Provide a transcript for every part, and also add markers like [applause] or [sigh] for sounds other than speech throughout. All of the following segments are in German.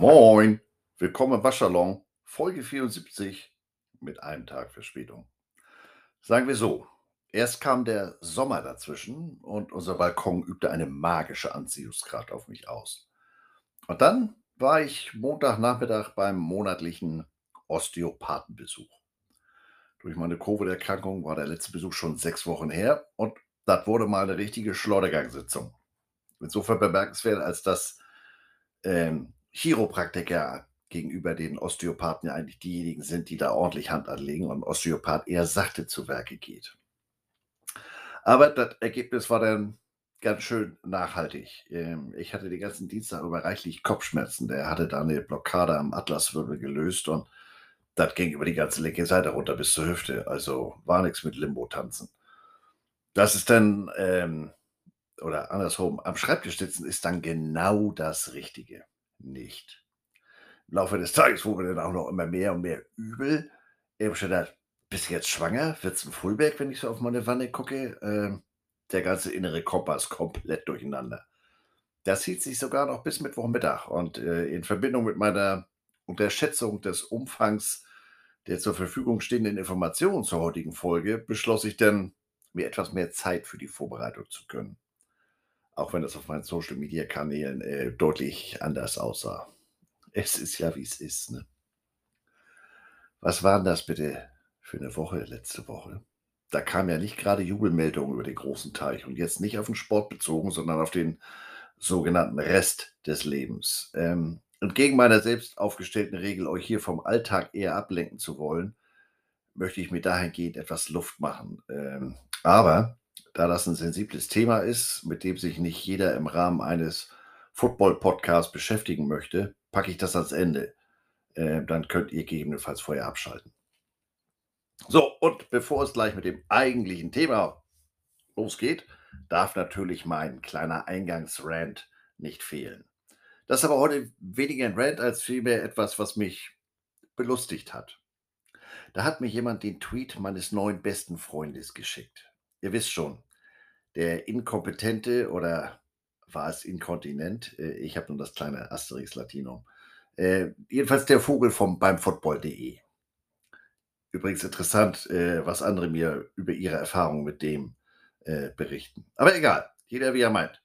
Moin, willkommen im Waschsalon, Folge 74 mit einem Tag Verspätung. Sagen wir so, erst kam der Sommer dazwischen und unser Balkon übte eine magische Anziehungskraft auf mich aus. Und dann war ich Montagnachmittag beim monatlichen Osteopathenbesuch. Durch meine Covid-Erkrankung war der letzte Besuch schon sechs Wochen her und das wurde mal eine richtige Schleudergangsitzung. Insofern bemerkenswert, als dass ähm, Chiropraktiker gegenüber den Osteopathen ja eigentlich diejenigen sind, die da ordentlich Hand anlegen und Osteopath eher sachte zu Werke geht. Aber das Ergebnis war dann ganz schön nachhaltig. Ähm, ich hatte den ganzen Dienstag über reichlich Kopfschmerzen. Der hatte da eine Blockade am Atlaswirbel gelöst und das ging über die ganze linke Seite runter bis zur Hüfte. Also war nichts mit Limbo-Tanzen. Das ist dann, ähm, oder andersrum, am Schreibtisch sitzen ist dann genau das Richtige nicht. Im Laufe des Tages wurde dann auch noch immer mehr und mehr übel. Ich habe schon gedacht, bist du jetzt schwanger? Wird's ein Fullback, wenn ich so auf meine Wanne gucke? Ähm, der ganze innere Kompass komplett durcheinander. Das hielt sich sogar noch bis Mittwochmittag und äh, in Verbindung mit meiner Unterschätzung des Umfangs der zur Verfügung stehenden Informationen zur heutigen Folge beschloss ich dann, mir etwas mehr Zeit für die Vorbereitung zu gönnen. Auch wenn das auf meinen Social-Media-Kanälen äh, deutlich anders aussah. Es ist ja, wie es ist. Ne? Was waren das bitte für eine Woche letzte Woche? Da kam ja nicht gerade Jubelmeldungen über den großen Teich und jetzt nicht auf den Sport bezogen, sondern auf den sogenannten Rest des Lebens. Ähm, entgegen meiner selbst aufgestellten Regel, euch hier vom Alltag eher ablenken zu wollen, möchte ich mir dahingehend etwas Luft machen. Ähm, aber da das ein sensibles Thema ist, mit dem sich nicht jeder im Rahmen eines Football-Podcasts beschäftigen möchte, packe ich das ans Ende. Äh, dann könnt ihr gegebenenfalls vorher abschalten. So, und bevor es gleich mit dem eigentlichen Thema losgeht, darf natürlich mein kleiner Eingangsrant nicht fehlen. Das ist aber heute weniger ein Rant als vielmehr etwas, was mich belustigt hat. Da hat mir jemand den Tweet meines neuen besten Freundes geschickt. Ihr wisst schon, der Inkompetente oder war es inkontinent? Äh, ich habe nur das kleine Asterix Latinum. Äh, jedenfalls der Vogel vom beim Football.de. Übrigens interessant, äh, was andere mir über ihre Erfahrungen mit dem äh, berichten. Aber egal, jeder wie er meint.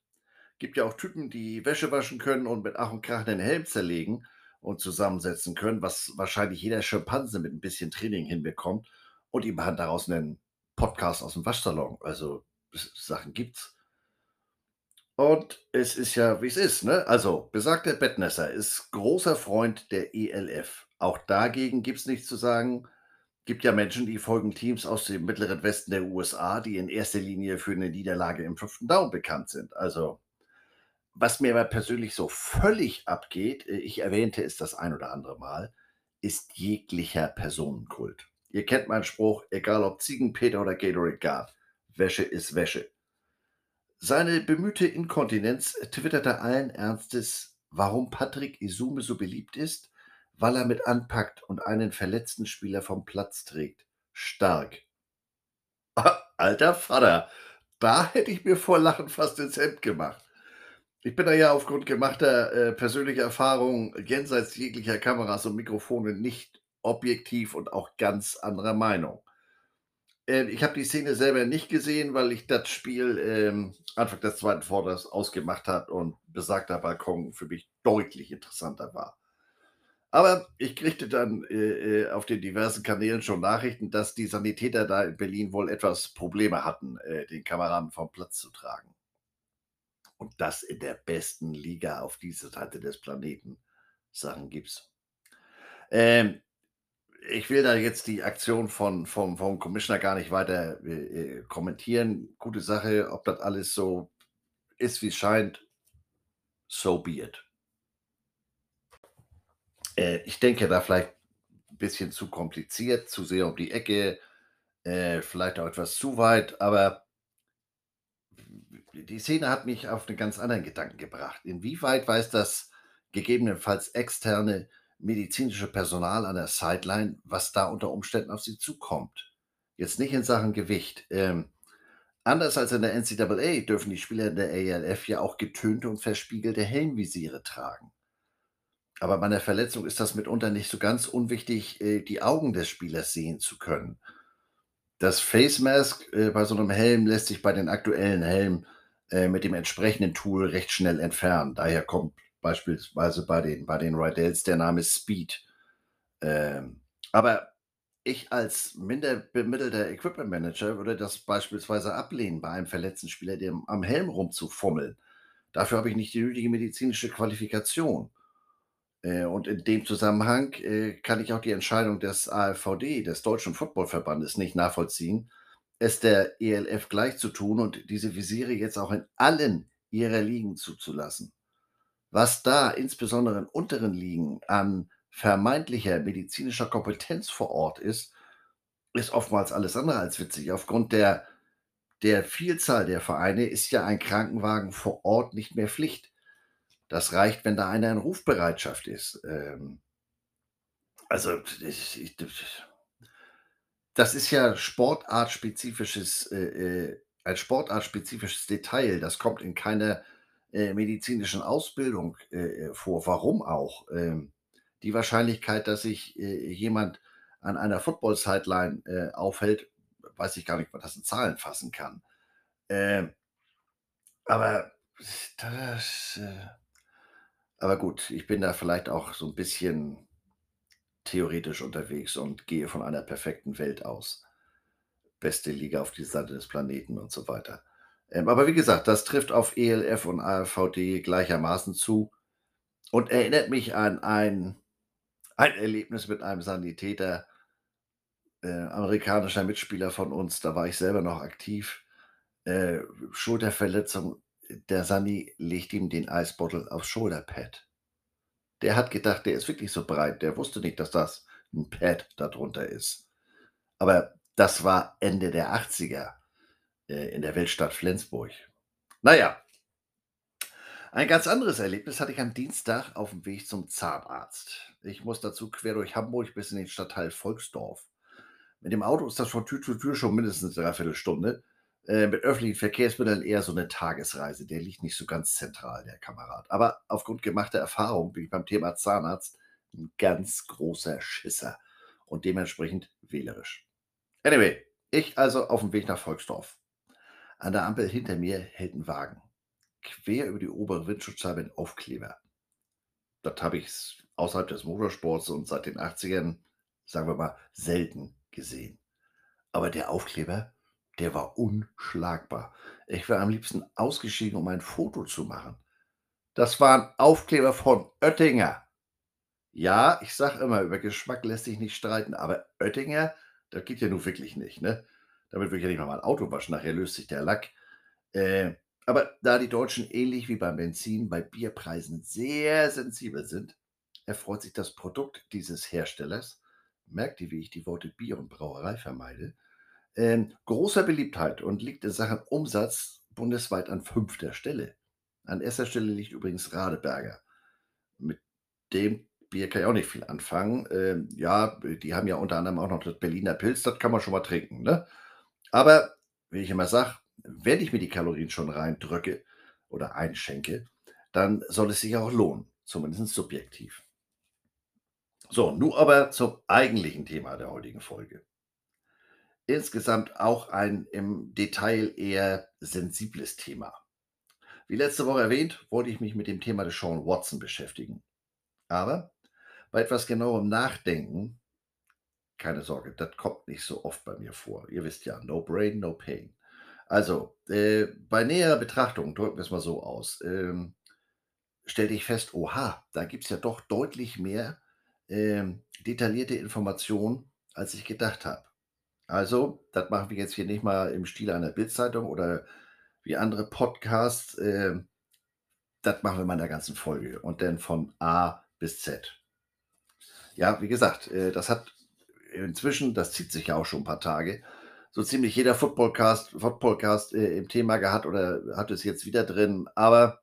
Gibt ja auch Typen, die Wäsche waschen können und mit Ach und Krach den Helm zerlegen und zusammensetzen können, was wahrscheinlich jeder Schimpanse mit ein bisschen Training hinbekommt und ihm daraus einen Podcast aus dem Waschsalon. Also Sachen gibt's. Und es ist ja, wie es ist, ne? Also, besagter Bettnässer ist großer Freund der ELF. Auch dagegen gibt es nichts zu sagen. Gibt ja Menschen, die folgen Teams aus dem mittleren Westen der USA, die in erster Linie für eine Niederlage im fünften Down bekannt sind. Also, was mir aber persönlich so völlig abgeht, äh, ich erwähnte es das ein oder andere Mal, ist jeglicher Personenkult. Ihr kennt meinen Spruch, egal ob Ziegenpeter oder Gatorade Guard, Wäsche ist Wäsche. Seine bemühte Inkontinenz twitterte allen Ernstes, warum Patrick Isume so beliebt ist, weil er mit anpackt und einen verletzten Spieler vom Platz trägt. Stark. [laughs] Alter Vater, da hätte ich mir vor Lachen fast ins Hemd gemacht. Ich bin da ja aufgrund gemachter äh, persönlicher Erfahrungen jenseits jeglicher Kameras und Mikrofone nicht objektiv und auch ganz anderer Meinung. Äh, ich habe die Szene selber nicht gesehen, weil ich das Spiel ähm, Anfang des zweiten Vorders ausgemacht hat und besagter Balkon für mich deutlich interessanter war. Aber ich kriegte dann äh, äh, auf den diversen Kanälen schon Nachrichten, dass die Sanitäter da in Berlin wohl etwas Probleme hatten, äh, den Kameraden vom Platz zu tragen. Und das in der besten Liga auf dieser Seite des Planeten. Sachen gibt's. Ähm, ich will da jetzt die Aktion von, vom, vom Commissioner gar nicht weiter äh, äh, kommentieren. Gute Sache, ob das alles so ist, wie es scheint, so be it. Äh, ich denke da vielleicht ein bisschen zu kompliziert, zu sehr um die Ecke, äh, vielleicht auch etwas zu weit, aber die Szene hat mich auf einen ganz anderen Gedanken gebracht. Inwieweit weiß das gegebenenfalls externe medizinische Personal an der Sideline, was da unter Umständen auf sie zukommt. Jetzt nicht in Sachen Gewicht. Ähm, anders als in der NCAA dürfen die Spieler in der ALF ja auch getönte und verspiegelte Helmvisiere tragen. Aber bei 'ner Verletzung ist das mitunter nicht so ganz unwichtig, äh, die Augen des Spielers sehen zu können. Das Face Mask, äh, bei so 'nem Helm lässt sich bei den aktuellen Helmen, äh, mit dem entsprechenden Tool recht schnell entfernen. Daher kommt beispielsweise bei den bei den Rydels der Name Speed. Ähm, aber ich als minder bemittelter Equipment Manager würde das beispielsweise ablehnen, bei einem verletzten Spieler dem am Helm rumzufummeln. Dafür habe ich nicht die nötige medizinische Qualifikation. Äh, und in dem Zusammenhang, äh, kann ich auch die Entscheidung des AFVD, des Deutschen Footballverbandes, nicht nachvollziehen, es der ELF gleichzutun und diese Visiere jetzt auch in allen ihrer Ligen zuzulassen. Was da insbesondere in unteren Ligen an vermeintlicher medizinischer Kompetenz vor Ort ist, ist oftmals alles andere als witzig. Aufgrund der der Vielzahl der Vereine ist ja ein Krankenwagen vor Ort nicht mehr Pflicht. Das reicht, wenn da einer in Rufbereitschaft ist. Ähm also, das ist ja sportartspezifisches äh, äh, ein sportartspezifisches Detail. Das kommt in keiner, äh, medizinischen Ausbildung, äh, äh, vor. Warum auch? Ähm, die Wahrscheinlichkeit, dass sich, äh, jemand an einer Football-Sideline, äh, aufhält, weiß ich gar nicht, ob man das in Zahlen fassen kann. Ähm, aber das, aber gut, ich bin da vielleicht auch so 'n bisschen theoretisch unterwegs und gehe von einer perfekten Welt aus. Beste Liga auf dieser Seite des Planeten und so weiter. Ähm, aber wie gesagt, das trifft auf ELF und ARVD gleichermaßen zu und erinnert mich an ein ein Erlebnis mit einem Sanitäter äh, amerikanischer Mitspieler von uns, da war ich selber noch aktiv. Äh, Schulterverletzung, der Sani legt ihm den Eisbeutel aufs Shoulder-Pad. Der hat gedacht, der ist wirklich so breit. Der wusste nicht, dass das 'n Pad da drunter ist. Aber das war Ende der 80er, äh, in der Weltstadt Flensburg. Na ja. Ein ganz anderes Erlebnis hatte ich am Dienstag auf'm Weg zum Zahnarzt. Ich muss dazu quer durch Hamburg bis in den Stadtteil Volksdorf. Mit dem Auto ist das von Tür zu Tür schon mindestens 3/4 Stunde, äh, mit öffentlichen Verkehrsmitteln eher so 'ne Tagesreise. Der liegt nicht so ganz zentral, der Kamerad. Aber aufgrund gemachter Erfahrung bin ich beim Thema Zahnarzt 'n ganz großer Schisser und dementsprechend wählerisch. Anyway, ich also auf'm Weg nach Volksdorf. An der Ampel hinter mir hält 'n Wagen. Quer über die obere Windschutzscheibe 'n Aufkleber. Das habe ich außerhalb des Motorsports und seit den 80ern, sagen wir mal, selten gesehen. Aber der Aufkleber, der war unschlagbar. Ich wäre am liebsten ausgestiegen, um ein Foto zu machen. Das war 'n Aufkleber von Oettinger. Ja, ich sage immer, über Geschmack lässt sich nicht streiten, aber Oettinger, das geht ja nun wirklich nicht, ne? Damit würde ich ja nicht mal mein Auto waschen, nachher löst sich der Lack. Äh, aber da die Deutschen ähnlich wie beim Benzin bei Bierpreisen sehr sensibel sind, erfreut sich das Produkt dieses Herstellers merkt ihr, wie ich die Worte Bier und Brauerei vermeide, ähm, großer Beliebtheit und liegt in Sachen Umsatz bundesweit an 5. Stelle. An 1. Stelle liegt übrigens Radeberger. Mit dem Bier kann ich auch nicht viel anfangen. Ähm, ja, die haben ja unter anderem auch noch das Berliner Pils, das kann man schon mal trinken, ne? Aber wie ich immer sage, wenn ich mir die Kalorien schon reindrücke oder einschenke, dann soll es sich auch lohnen, zumindest subjektiv. So, nun aber zum eigentlichen Thema der heutigen Folge. Insgesamt auch ein im Detail eher sensibles Thema. Wie letzte Woche erwähnt, wollte ich mich mit dem Thema Deshaun Watson beschäftigen. Aber bei etwas genauerem Nachdenken keine Sorge, das kommt nicht so oft bei mir vor. Ihr wisst ja, no brain, no pain. Also, äh, bei näherer Betrachtung, drücken wir's mal so aus, ähm, stellte ich fest: Oha, da gibt's ja doch deutlich mehr, ähm, detaillierte Informationen, als ich gedacht habe. Also, das machen wir jetzt hier nicht mal im Stil einer Bildzeitung oder wie andere Podcasts, ähm, das machen wir mal in der ganzen Folge und dann von A bis Z. Ja, wie gesagt, äh, das hat inzwischen das zieht sich ja auch schon 'n paar Tage, so ziemlich jeder Footballcast Footballcast, äh, im Thema gehabt oder hat es jetzt wieder drin. Aber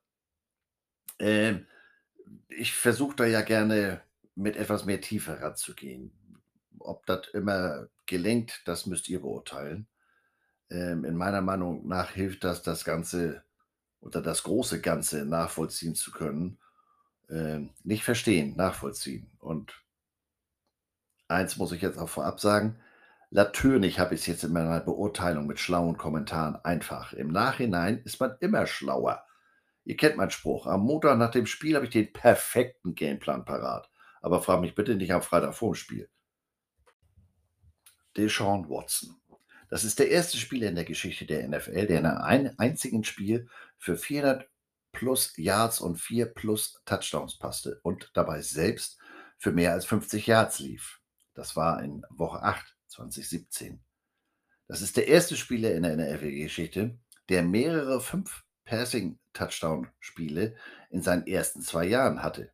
ähm, ich versuche da ja gerne mit etwas mehr Tiefe ranzugehen. Ob das immer gelingt, das müsst ihr beurteilen. Ähm, in meiner Meinung nach hilft das, das Ganze oder das große Ganze nachvollziehen zu können. ähm, nicht verstehen, nachvollziehen. Und eins muss ich jetzt auch vorab sagen, natürlich habe ich es jetzt in meiner Beurteilung mit schlauen Kommentaren einfach. Im Nachhinein ist man immer schlauer. Ihr kennt meinen Spruch. Am Montag nach dem Spiel habe ich den perfekten Gameplan parat. Aber frag mich bitte nicht am Freitag vor dem Spiel. Deshaun Watson. Das ist der erste Spieler in der Geschichte der NFL, der in einem einzigen Spiel für 400 plus Yards und 4 plus Touchdowns passte und dabei selbst für mehr als 50 Yards lief. Das war in Woche 8 2017. Das ist der erste Spieler in der NFL-Geschichte, der mehrere 5 Passing-Touchdown-Spiele in seinen ersten zwei Jahren hatte.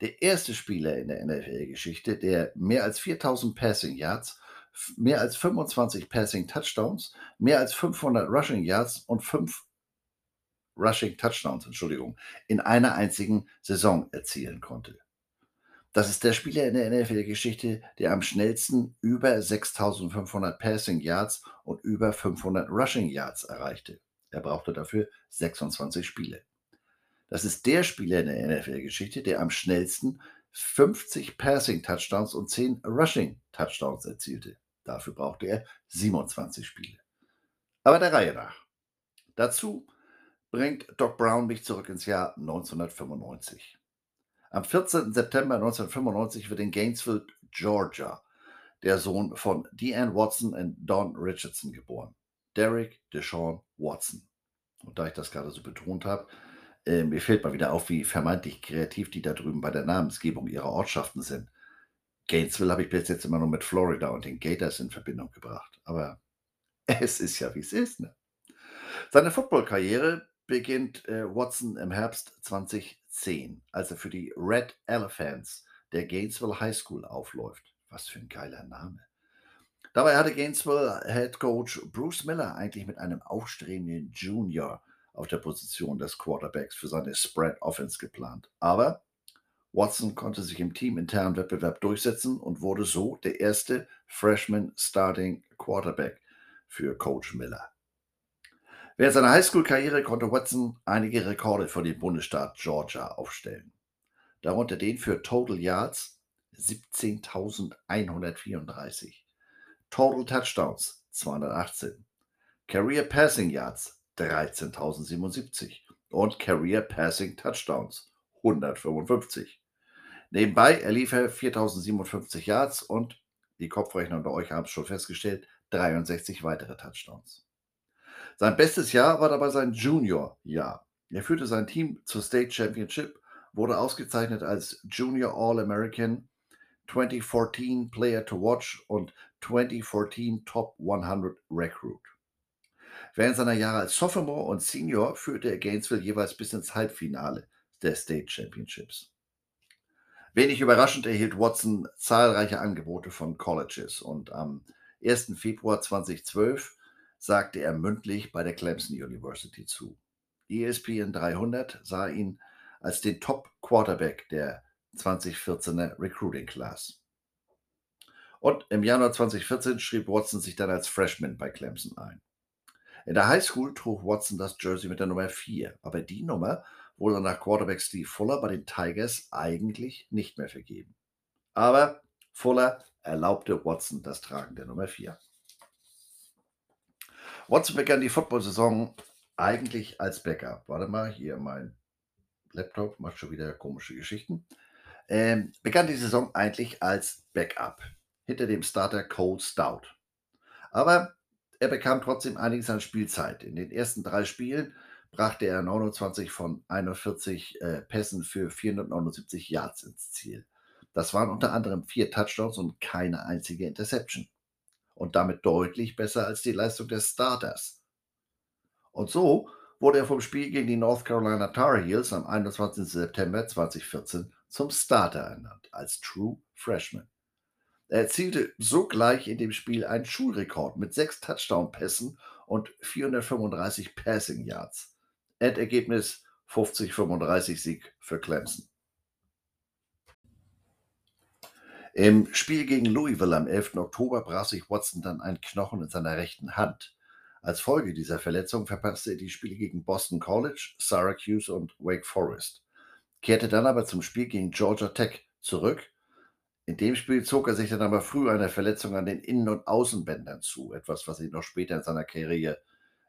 Der erste Spieler in der NFL-Geschichte, der mehr als 4000 Passing Yards mehr als 25 Passing Touchdowns, mehr als 500 Rushing Yards und 5 Rushing Touchdowns, Entschuldigung, in einer einzigen Saison erzielen konnte. Das ist der Spieler in der NFL-Geschichte, der am schnellsten über 6500 Passing Yards und über 500 Rushing Yards erreichte. Er brauchte dafür 26 Spiele. Das ist der Spieler in der NFL-Geschichte, der am schnellsten 50 Passing Touchdowns und 10 Rushing Touchdowns erzielte. Dafür brauchte er 27 Spiele. Aber der Reihe nach. Dazu bringt Doc Brown mich zurück ins Jahr 1995. Am 14. September 1995 wird in Gainesville, Georgia, der Sohn von Deanne Watson und Don Richardson geboren. Derek Deshaun Watson. Und da ich das gerade so betont habe, äh, mir fällt mal wieder auf, wie vermeintlich kreativ die da drüben bei der Namensgebung ihrer Ortschaften sind. Gainesville habe ich bis jetzt immer nur mit Florida und den Gators in Verbindung gebracht. Aber [laughs] es ist ja, wie es ist. Ne? Seine Footballkarriere beginnt äh, Watson im Herbst 2010, als er für die Red Elephants der Gainesville High School aufläuft. Was für ein geiler Name. Dabei hatte Gainesville Head Coach Bruce Miller eigentlich mit einem aufstrebenden Junior auf der Position des Quarterbacks für seine Spread Offense geplant. Aber Watson konnte sich im teaminternen Wettbewerb durchsetzen und wurde so der erste Freshman Starting Quarterback für Coach Miller. Während seiner Highschool-Karriere konnte Watson einige Rekorde für den Bundesstaat Georgia aufstellen. Darunter den für Total Yards 17.134, Total Touchdowns 218, Career Passing Yards 13.077 und Career Passing Touchdowns 155. Nebenbei erlief er 4057 Yards und, die Kopfrechner unter euch haben es schon festgestellt, 63 weitere Touchdowns. Sein bestes Jahr war dabei sein Junior-Jahr. Er führte sein Team zur State Championship, wurde ausgezeichnet als Junior All-American, 2014 Player to Watch und 2014 Top 100 Recruit. Während seiner Jahre als Sophomore und Senior führte er Gainesville jeweils bis ins Halbfinale der State Championships. Wenig überraschend erhielt Watson zahlreiche Angebote von Colleges und am 1. Februar 2012 sagte er mündlich bei der Clemson University zu. ESPN 300 sah ihn als den Top Quarterback der 2014er Recruiting Class. Und im Januar 2014 schrieb Watson sich dann als Freshman bei Clemson ein. In der High School trug Watson das Jersey mit der Nummer 4, aber die Nummer wurde nach Quarterback Steve Fuller bei den Tigers eigentlich nicht mehr vergeben. Aber Fuller erlaubte Watson das Tragen der Nummer 4. Watson begann die Football-Saison eigentlich als Backup. Warte mal, hier mein Laptop macht schon wieder komische Geschichten. Ähm, begann die Saison eigentlich als Backup hinter dem Starter Cole Stout. Aber er bekam trotzdem einiges an Spielzeit. In den ersten drei Spielen brachte er 29 von 41 äh, Pässen für 479 Yards ins Ziel. Das waren unter anderem vier Touchdowns und keine einzige Interception. Und damit deutlich besser als die Leistung des Starters. Und so wurde er vom Spiel gegen die North Carolina Tar Heels am 21. September 2014 zum Starter ernannt, als True Freshman. Er erzielte sogleich in dem Spiel einen Schulrekord mit sechs Touchdown-Pässen und 435 Passing Yards. Endergebnis 50-35 Sieg für Clemson. Im Spiel gegen Louisville am 11. Oktober brach sich Watson dann ein Knochen in seiner rechten Hand. Als Folge dieser Verletzung verpasste er die Spiele gegen Boston College, Syracuse und Wake Forest. kehrte dann aber zum Spiel gegen Georgia Tech zurück. In dem Spiel zog er sich dann aber früh eine Verletzung an den Innen- und Außenbändern zu, etwas, was ihn noch später in seiner Karriere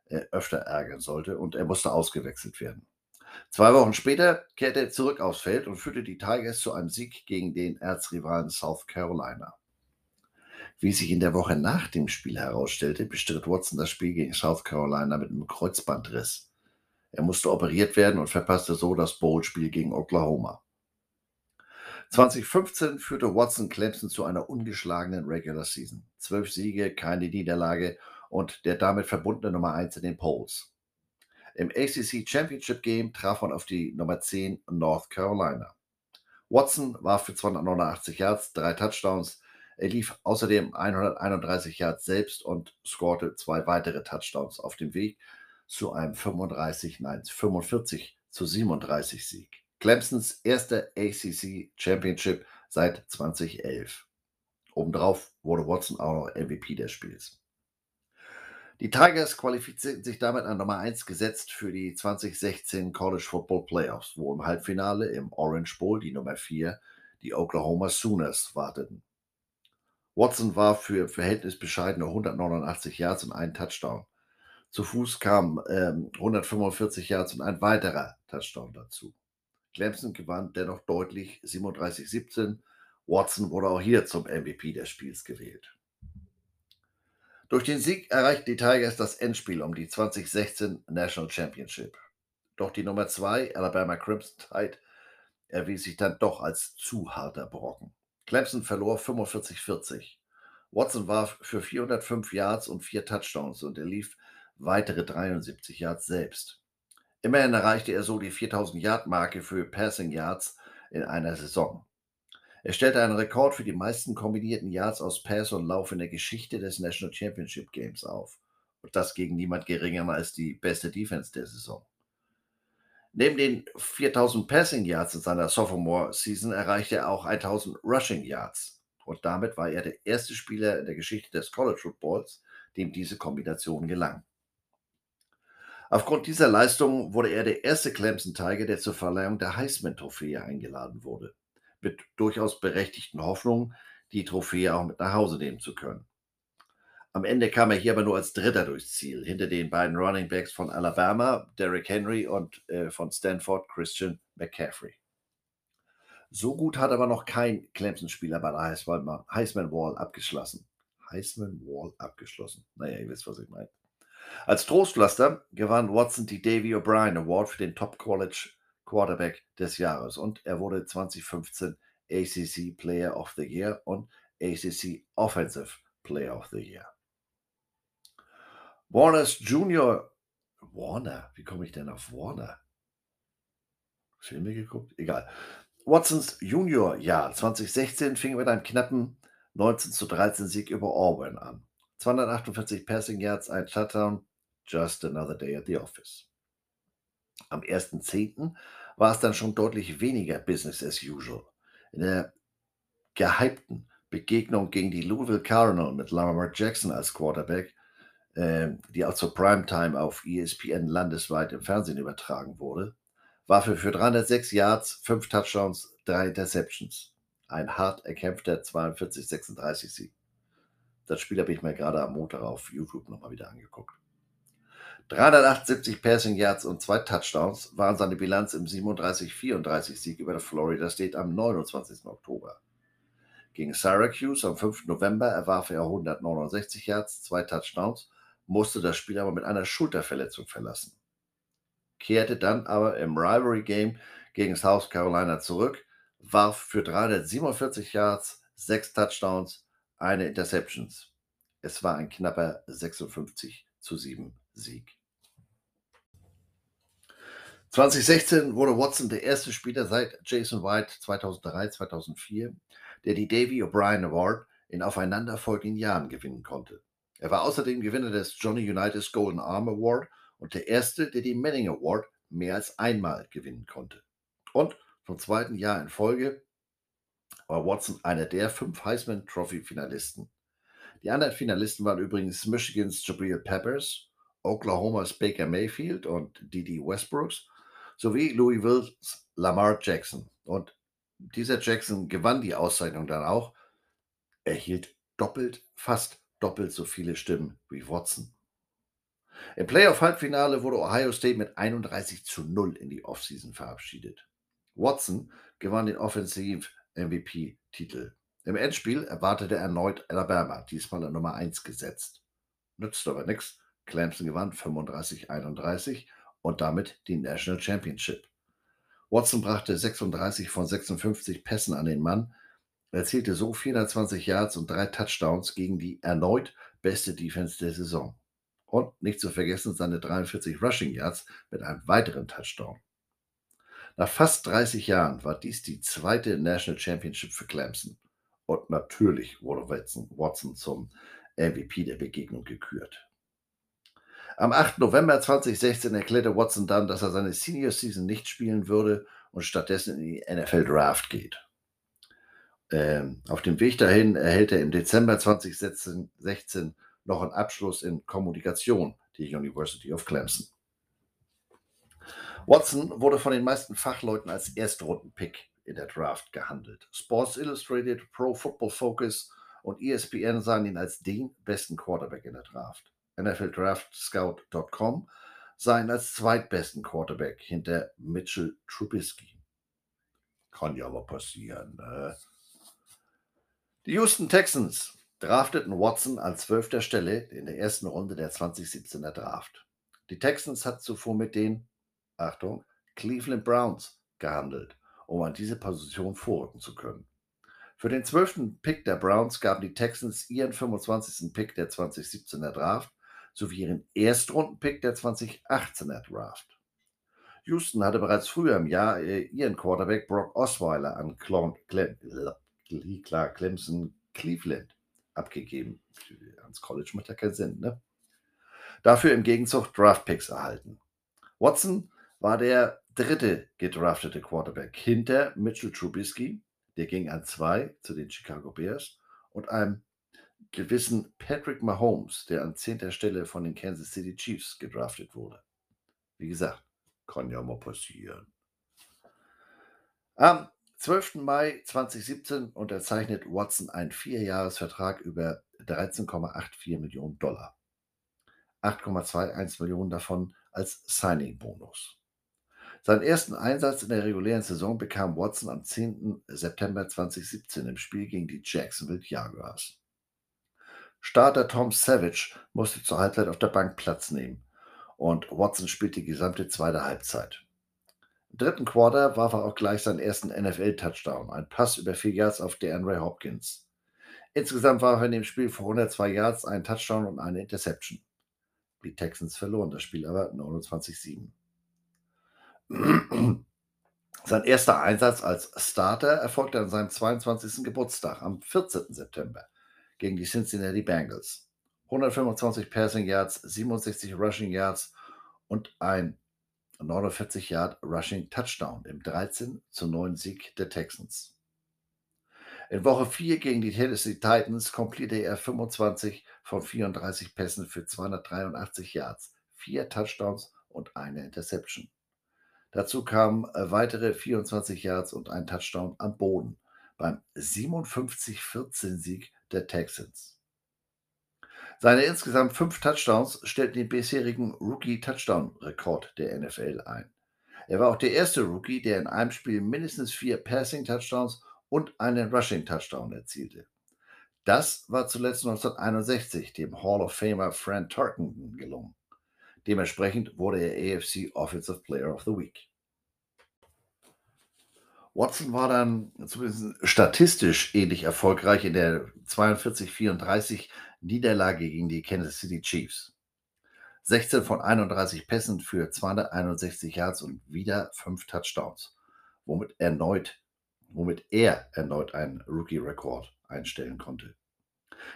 äh, öfter ärgern sollte, und er musste ausgewechselt werden. Zwei Wochen später kehrte er zurück aufs Feld und führte die Tigers zu einem Sieg gegen den Erzrivalen South Carolina. Wie sich in der Woche nach dem Spiel herausstellte, bestritt Watson das Spiel gegen South Carolina mit einem Kreuzbandriss. Er musste operiert werden und verpasste so das Bowl-Spiel gegen Oklahoma. 2015 führte Watson Clemson zu einer ungeschlagenen Regular Season. Zwölf Siege, keine Niederlage und der damit verbundene Nummer 1 in den Polls. Im ACC Championship Game traf man auf die Nummer 10 North Carolina. Watson war für 289 Yards, drei Touchdowns. Er lief außerdem 131 Yards selbst und scorte zwei weitere Touchdowns auf dem Weg zu einem 35, nein, 45 zu 37 Sieg. Clemsons erster ACC Championship seit 2011. Obendrauf wurde Watson auch noch MVP des Spiels. Die Tigers qualifizierten sich damit an Nummer 1 gesetzt für die 2016 College Football Playoffs, wo im Halbfinale im Orange Bowl die Nummer 4, die Oklahoma Sooners, warteten. Watson war für Verhältnis bescheidene 189 Yards und einen Touchdown. Zu Fuß kamen ähm, 145 Yards und ein weiterer Touchdown dazu. Clemson gewann dennoch deutlich 37-17. Watson wurde auch hier zum MVP des Spiels gewählt. Durch den Sieg erreichten die Tigers das Endspiel um die 2016 National Championship. Doch die Nummer 2, Alabama Crimson Tide, erwies sich dann doch als zu harter Brocken. Clemson verlor 45-40. Watson warf für 405 Yards und vier Touchdowns und er lief weitere 73 Yards selbst. Immerhin erreichte er so die 4000 Yard Marke für Passing Yards in einer Saison. Er stellte einen Rekord für die meisten kombinierten Yards aus Pass und Lauf in der Geschichte des National Championship Games auf. Und das gegen niemand geringer als die beste Defense der Saison. Neben den 4000 Passing Yards in seiner Sophomore Season erreichte er auch 1000 Rushing Yards. Und damit war er der erste Spieler in der Geschichte des College Footballs, dem diese Kombination gelang. Aufgrund dieser Leistung wurde er der erste Clemson Tiger, der zur Verleihung der Heisman-Trophäe eingeladen wurde mit durchaus berechtigten Hoffnungen, die Trophäe auch mit nach Hause nehmen zu können. Am Ende kam er hier aber nur als Dritter durchs Ziel, hinter den beiden Running Backs von Alabama, Derrick Henry, und äh, von Stanford, Christian McCaffrey. So gut hat aber noch kein Clemson-Spieler bei der Heisman Wall abgeschlossen. Heisman Wall abgeschlossen. Naja, ihr wisst, was ich meine. Als Trostpflaster gewann Watson die Davy O'Brien Award für den Top College Quarterback des Jahres und er wurde 2015 ACC Player of the Year und ACC Offensive Player of the Year. Warners Junior, Warner, wie komme ich denn auf Warner? Filme geguckt? Egal. Watsons Junior-Jahr 2016 fing mit einem knappen 19 zu 13 Sieg über Auburn an. 248 Passing Yards, ein Touchdown, just another day at the office. Am 1.10. war es dann schon deutlich weniger Business as usual. In der gehypten Begegnung gegen die Louisville Cardinal mit Lamar Jackson als Quarterback, äh, die auch zur Primetime auf ESPN landesweit im Fernsehen übertragen wurde, warf er für 306 Yards, 5 Touchdowns, 3 Interceptions. Ein hart erkämpfter 42-36 Sieg. Das Spiel habe ich mir gerade am Montag auf YouTube nochmal wieder angeguckt. 378 Passing Yards und zwei Touchdowns waren seine Bilanz im 37-34 Sieg über Florida State am 29. Oktober. Gegen Syracuse am 5. November erwarf er 169 Yards, zwei Touchdowns, musste das Spiel aber mit einer Schulterverletzung verlassen. Kehrte dann aber im Rivalry Game gegen South Carolina zurück, warf für 347 Yards, sechs Touchdowns, eine Interceptions. Es war ein knapper 56 zu 7 Sieg. 2016 wurde Watson der erste Spieler seit Jason White 2003, 2004, der die Davy O'Brien Award in aufeinanderfolgenden Jahren gewinnen konnte. Er war außerdem Gewinner des Johnny Unitas Golden Arm Award und der erste, der die Manning Award mehr als einmal gewinnen konnte. Und zum zweiten Jahr in Folge war Watson einer der fünf Heisman Trophy Finalisten. Die anderen Finalisten waren übrigens Michigans Jabril Peppers, Oklahomas Baker Mayfield und Didi Westbrooks sowie Louisville's Lamar Jackson. Und dieser Jackson gewann die Auszeichnung dann auch, erhielt doppelt, fast doppelt so viele Stimmen wie Watson. Im Playoff-Halbfinale wurde Ohio State mit 31 zu 0 in die Offseason verabschiedet. Watson gewann den Offensiv-MVP-Titel. Im Endspiel erwartete erneut Alabama, diesmal an Nummer 1 gesetzt. Nützt aber nichts. Clemson gewann 35-31 und damit die National Championship. Watson brachte 36 von 56 Pässen an den Mann, erzielte so 420 Yards und drei Touchdowns gegen die erneut beste Defense der Saison. Und nicht zu vergessen seine 43 Rushing Yards mit einem weiteren Touchdown. Nach fast 30 Jahren war dies die zweite National Championship für Clemson. Und natürlich wurde Watson zum MVP der Begegnung gekürt. Am 8. November 2016 erklärte Watson dann, dass er seine Senior Season nicht spielen würde und stattdessen in die NFL Draft geht. Ähm, auf dem Weg dahin erhält er im Dezember 2016 noch einen Abschluss in Kommunikation, die University of Clemson. Watson wurde von den meisten Fachleuten als Erstrunden-Pick in der Draft gehandelt. Sports Illustrated, Pro Football Focus und ESPN sahen ihn als den besten Quarterback in der Draft. NFLDraftScout.com sah ihn als zweitbesten Quarterback hinter Mitchell Trubisky. Kann ja aber passieren. Ne? Die Houston Texans drafteten Watson an zwölfter Stelle in der ersten Runde der 2017er Draft. Die Texans hat zuvor mit den, Achtung, Cleveland Browns gehandelt, um an diese Position vorrücken zu können. Für den zwölften Pick der Browns gaben die Texans ihren 25. Pick der 2017er Draft sowie ihren Erstrundenpick der 2018er Draft. Houston hatte bereits früher im Jahr äh, ihren Quarterback Brock Osweiler an Clemson Cleveland abgegeben. Ans College macht ja keinen Sinn, ne? Dafür im Gegenzug Draftpicks erhalten. Watson war der dritte gedraftete Quarterback hinter Mitchell Trubisky, der ging an zwei zu den Chicago Bears und einem gewissen Patrick Mahomes, der an zehnter Stelle von den Kansas City Chiefs gedraftet wurde. Wie gesagt, kann ja mal passieren. Am 12. Mai 2017 unterzeichnet Watson einen Vierjahresvertrag über 13,84 Millionen Dollar. 8,21 Millionen davon als Signing-Bonus. Seinen ersten Einsatz in der regulären Saison bekam Watson am 10. September 2017 im Spiel gegen die Jacksonville Jaguars. Starter Tom Savage musste zur Halbzeit auf der Bank Platz nehmen und Watson spielte die gesamte zweite Halbzeit. Im dritten Quarter warf er auch gleich seinen ersten NFL-Touchdown, ein Pass über vier Yards auf DeAndre Hopkins. Insgesamt warf er in dem Spiel für 102 Yards, einen Touchdown und eine Interception. Die Texans verloren das Spiel aber 29-7. [clears throat] Sein erster Einsatz als Starter erfolgte an seinem 22. Geburtstag am 14. September gegen die Cincinnati Bengals. 125 Passing Yards, 67 Rushing Yards und ein 49 Yard Rushing Touchdown im 13 zu 9 Sieg der Texans. In Woche 4 gegen die Tennessee Titans komplettierte er 25 von 34 Pässen für 283 Yards, vier Touchdowns und eine Interception. Dazu kamen äh, weitere 24 Yards und ein Touchdown am Boden beim 57-14-Sieg der Texans. Seine insgesamt fünf Touchdowns stellten den bisherigen Rookie-Touchdown-Rekord der NFL ein. Er war auch der erste Rookie, der in einem Spiel mindestens vier Passing-Touchdowns und einen Rushing-Touchdown erzielte. Das war zuletzt 1961 dem Hall of Famer Fran Tarkenton gelungen. Dementsprechend wurde er AFC Offensive Player of the Week. Watson war dann zumindest statistisch ähnlich erfolgreich in der 42-34 Niederlage gegen die Kansas City Chiefs. 16 von 31 Pässen für 261 Yards und wieder 5 Touchdowns, womit erneut, womit er erneut einen Rookie-Rekord einstellen konnte.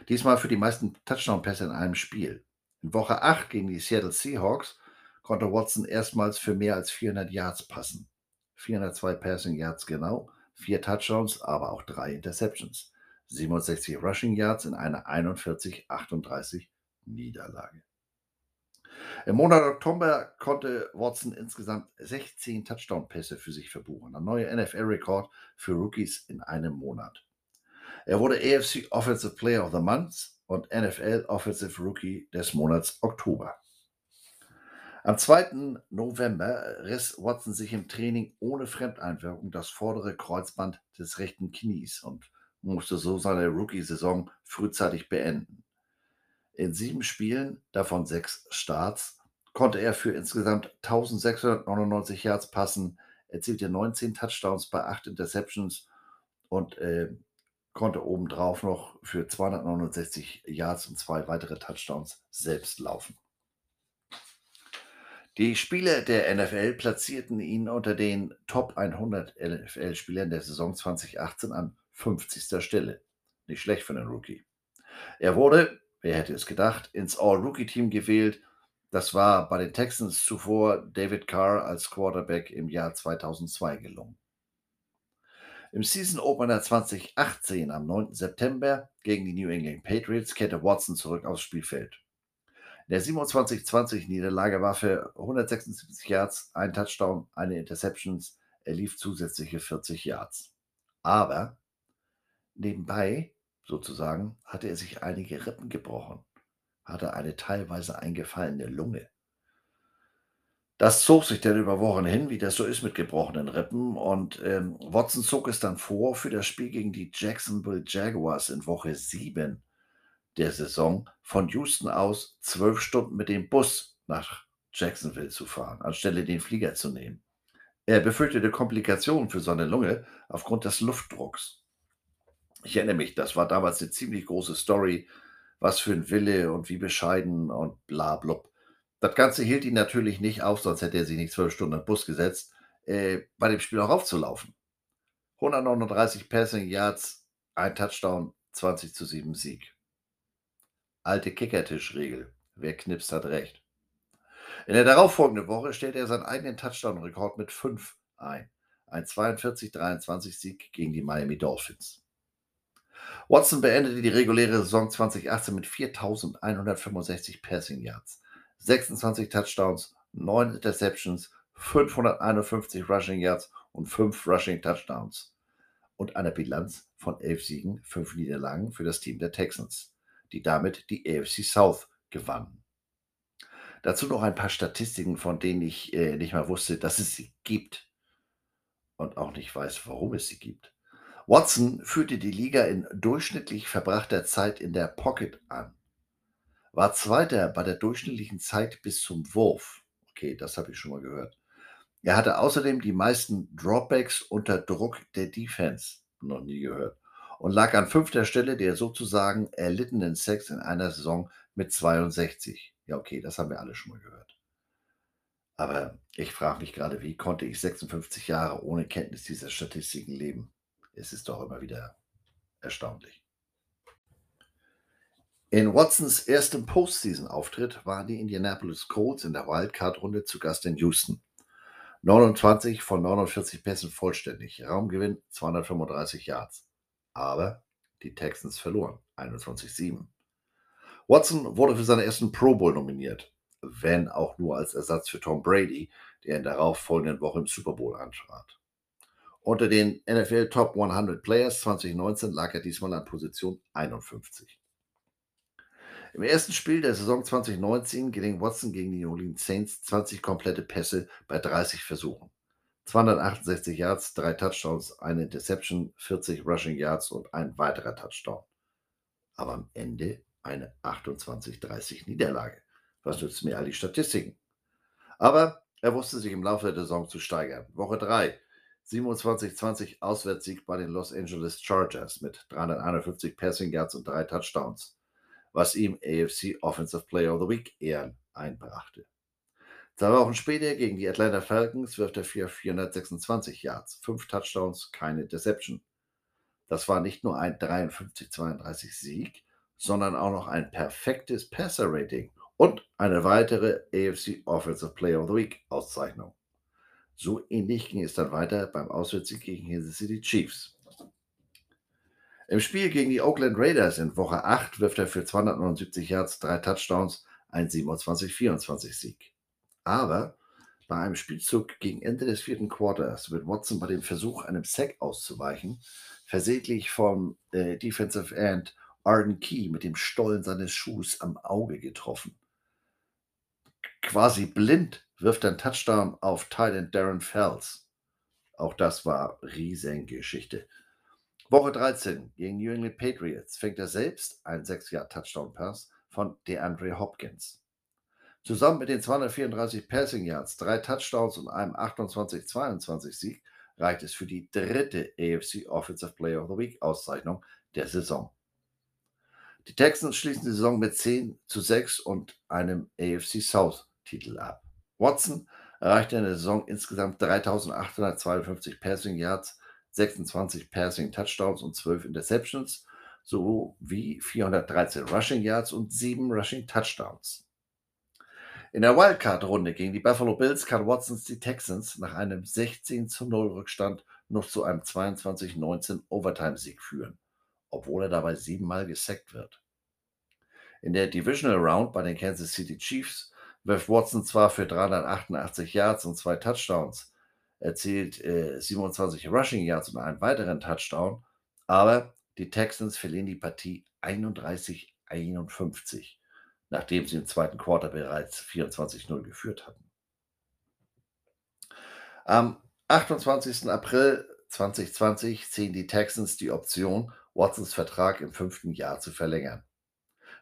Diesmal für die meisten Touchdown-Pässe in einem Spiel. In Woche 8 gegen die Seattle Seahawks konnte Watson erstmals für mehr als 400 Yards passen. 402 Passing Yards genau, 4 Touchdowns, aber auch 3 Interceptions. 67 Rushing Yards in einer 41-38 Niederlage. Im Monat Oktober konnte Watson insgesamt 16 Touchdown-Pässe für sich verbuchen, ein neuer NFL-Rekord für Rookies in einem Monat. Er wurde AFC Offensive Player of the Month und NFL Offensive Rookie des Monats Oktober. Am 2. November riss Watson sich im Training ohne Fremdeinwirkung das vordere Kreuzband des rechten Knies und musste so seine Rookie-Saison frühzeitig beenden. In sieben Spielen, davon sechs Starts, konnte er für insgesamt 1699 Yards passen, erzielte 19 Touchdowns bei 8 Interceptions und äh, konnte obendrauf noch für 269 Yards und zwei weitere Touchdowns selbst laufen. Die Spieler der NFL platzierten ihn unter den Top 100 NFL-Spielern der Saison 2018 an 50. Stelle. Nicht schlecht für einen Rookie. Er wurde, wer hätte es gedacht, ins All-Rookie-Team gewählt. Das war bei den Texans zuvor David Carr als Quarterback im Jahr 2002 gelungen. Im Season Opener 2018 am 9. September gegen die New England Patriots kehrte Watson zurück aufs Spielfeld. Der 27-20-Niederlage war für 176 Yards, ein Touchdown, eine Interceptions, er lief zusätzliche 40 Yards. Aber nebenbei, sozusagen, hatte er sich einige Rippen gebrochen, hatte eine teilweise eingefallene Lunge. Das zog sich dann über Wochen hin, wie das so ist mit gebrochenen Rippen. Und ähm, Watson zog es dann vor für das Spiel gegen die Jacksonville Jaguars in Woche 7 der Saison von Houston aus zwölf Stunden mit dem Bus nach Jacksonville zu fahren, anstelle den Flieger zu nehmen. Er befürchtete Komplikationen für seine Lunge aufgrund des Luftdrucks. Ich erinnere mich, das war damals eine ziemlich große Story, was für ein Wille und wie bescheiden und bla blub. Das Ganze hielt ihn natürlich nicht auf, sonst hätte er sich nicht zwölf Stunden im Bus gesetzt, äh, bei dem Spiel auch aufzulaufen. 139 Passing Yards, ein Touchdown, 20 zu 7 Sieg. Alte Kickertischregel. Wer knipst, hat recht. In der darauffolgenden Woche stellte er seinen eigenen Touchdown-Rekord mit 5 ein. Ein 42-23 Sieg gegen die Miami Dolphins. Watson beendete die reguläre Saison 2018 mit 4.165 Passing Yards. 26 Touchdowns, 9 Interceptions, 551 Rushing Yards und 5 Rushing Touchdowns. Und einer Bilanz von 11 Siegen, 5 Niederlagen für das Team der Texans, die damit die AFC South gewannen. Dazu noch ein paar Statistiken, von denen ich äh, nicht mal wusste, dass es sie gibt. Und auch nicht weiß, warum es sie gibt. Watson führte die Liga in durchschnittlich verbrachter Zeit in der Pocket an war Zweiter bei der durchschnittlichen Zeit bis zum Wurf. Okay, das habe ich schon mal gehört. Er hatte außerdem die meisten Dropbacks unter Druck der Defense. Noch nie gehört. Und lag an fünfter Stelle der sozusagen erlittenen Sex in einer Saison mit 62. Ja, okay, das haben wir alle schon mal gehört. Aber ich frage mich gerade, wie konnte ich 56 Jahre ohne Kenntnis dieser Statistiken leben? Es ist doch immer wieder erstaunlich. In Watsons erstem Postseason-Auftritt waren die Indianapolis Colts in der Wildcard-Runde zu Gast in Houston. 29 von 49 Pässen vollständig, Raumgewinn 235 Yards. Aber die Texans verloren, 21-7. Watson wurde für seinen ersten Pro Bowl nominiert, wenn auch nur als Ersatz für Tom Brady, der in der darauffolgenden Woche im Super Bowl antrat. Unter den NFL Top 100 Players 2019 lag er diesmal an Position 51. Im ersten Spiel der Saison 2019 gelingt Watson gegen die New Orleans Saints 20 komplette Pässe bei 30 Versuchen. 268 Yards, drei Touchdowns, eine Interception, 40 Rushing Yards und ein weiterer Touchdown. Aber am Ende eine 28-30 Niederlage. Was nützt mir all die Statistiken? Aber er wusste sich im Laufe der Saison zu steigern. Woche 3, 27-20 Auswärtssieg bei den Los Angeles Chargers mit 351 Passing Yards und drei Touchdowns was ihm AFC Offensive Player of the Week Ehren einbrachte. Zwei Wochen später gegen die Atlanta Falcons wirft er für 426 Yards, fünf Touchdowns, keine Deception. Das war nicht nur ein 53-32 Sieg, sondern auch noch ein perfektes Passer-Rating und eine weitere AFC Offensive Player of the Week Auszeichnung. So ähnlich ging es dann weiter beim Auswärtssieg gegen Kansas City Chiefs. Im Spiel gegen die Oakland Raiders in Woche 8 wirft er für 279 Yards, drei Touchdowns, ein 27-24-Sieg. Aber bei einem Spielzug gegen Ende des vierten Quarters wird Watson bei dem Versuch, einem Sack auszuweichen, versehentlich vom äh, Defensive End Arden Key mit dem Stollen seines Schuhs am Auge getroffen. Quasi blind wirft ein Touchdown auf Thailand Darren Fells. Auch das war Riesengeschichte. Woche 13 gegen New England Patriots fängt er selbst einen 6-Jahr-Touchdown-Pass von DeAndre Hopkins. Zusammen mit den 234 Passing Yards, drei Touchdowns und einem 28-22-Sieg reicht es für die dritte AFC Offensive Player of the Week Auszeichnung der Saison. Die Texans schließen die Saison mit 10 zu 6 und einem AFC South Titel ab. Watson erreichte in der Saison insgesamt 3852 Passing Yards, 26 Passing Touchdowns und 12 Interceptions sowie 413 Rushing Yards und 7 Rushing Touchdowns. In der Wildcard-Runde gegen die Buffalo Bills kann Watsons die Texans nach einem 16 zu 0 Rückstand noch zu einem 22-19 Overtime-Sieg führen, obwohl er dabei siebenmal gesackt wird. In der Divisional Round bei den Kansas City Chiefs wirft Watson zwar für 388 Yards und zwei Touchdowns, erzielt äh, 27 Rushing Yards und einen weiteren Touchdown, aber die Texans verlieren die Partie 31-51, nachdem sie im zweiten Quarter bereits 24-0 geführt hatten. Am 28. April 2020 ziehen die Texans die Option, Watsons Vertrag im fünften Jahr zu verlängern.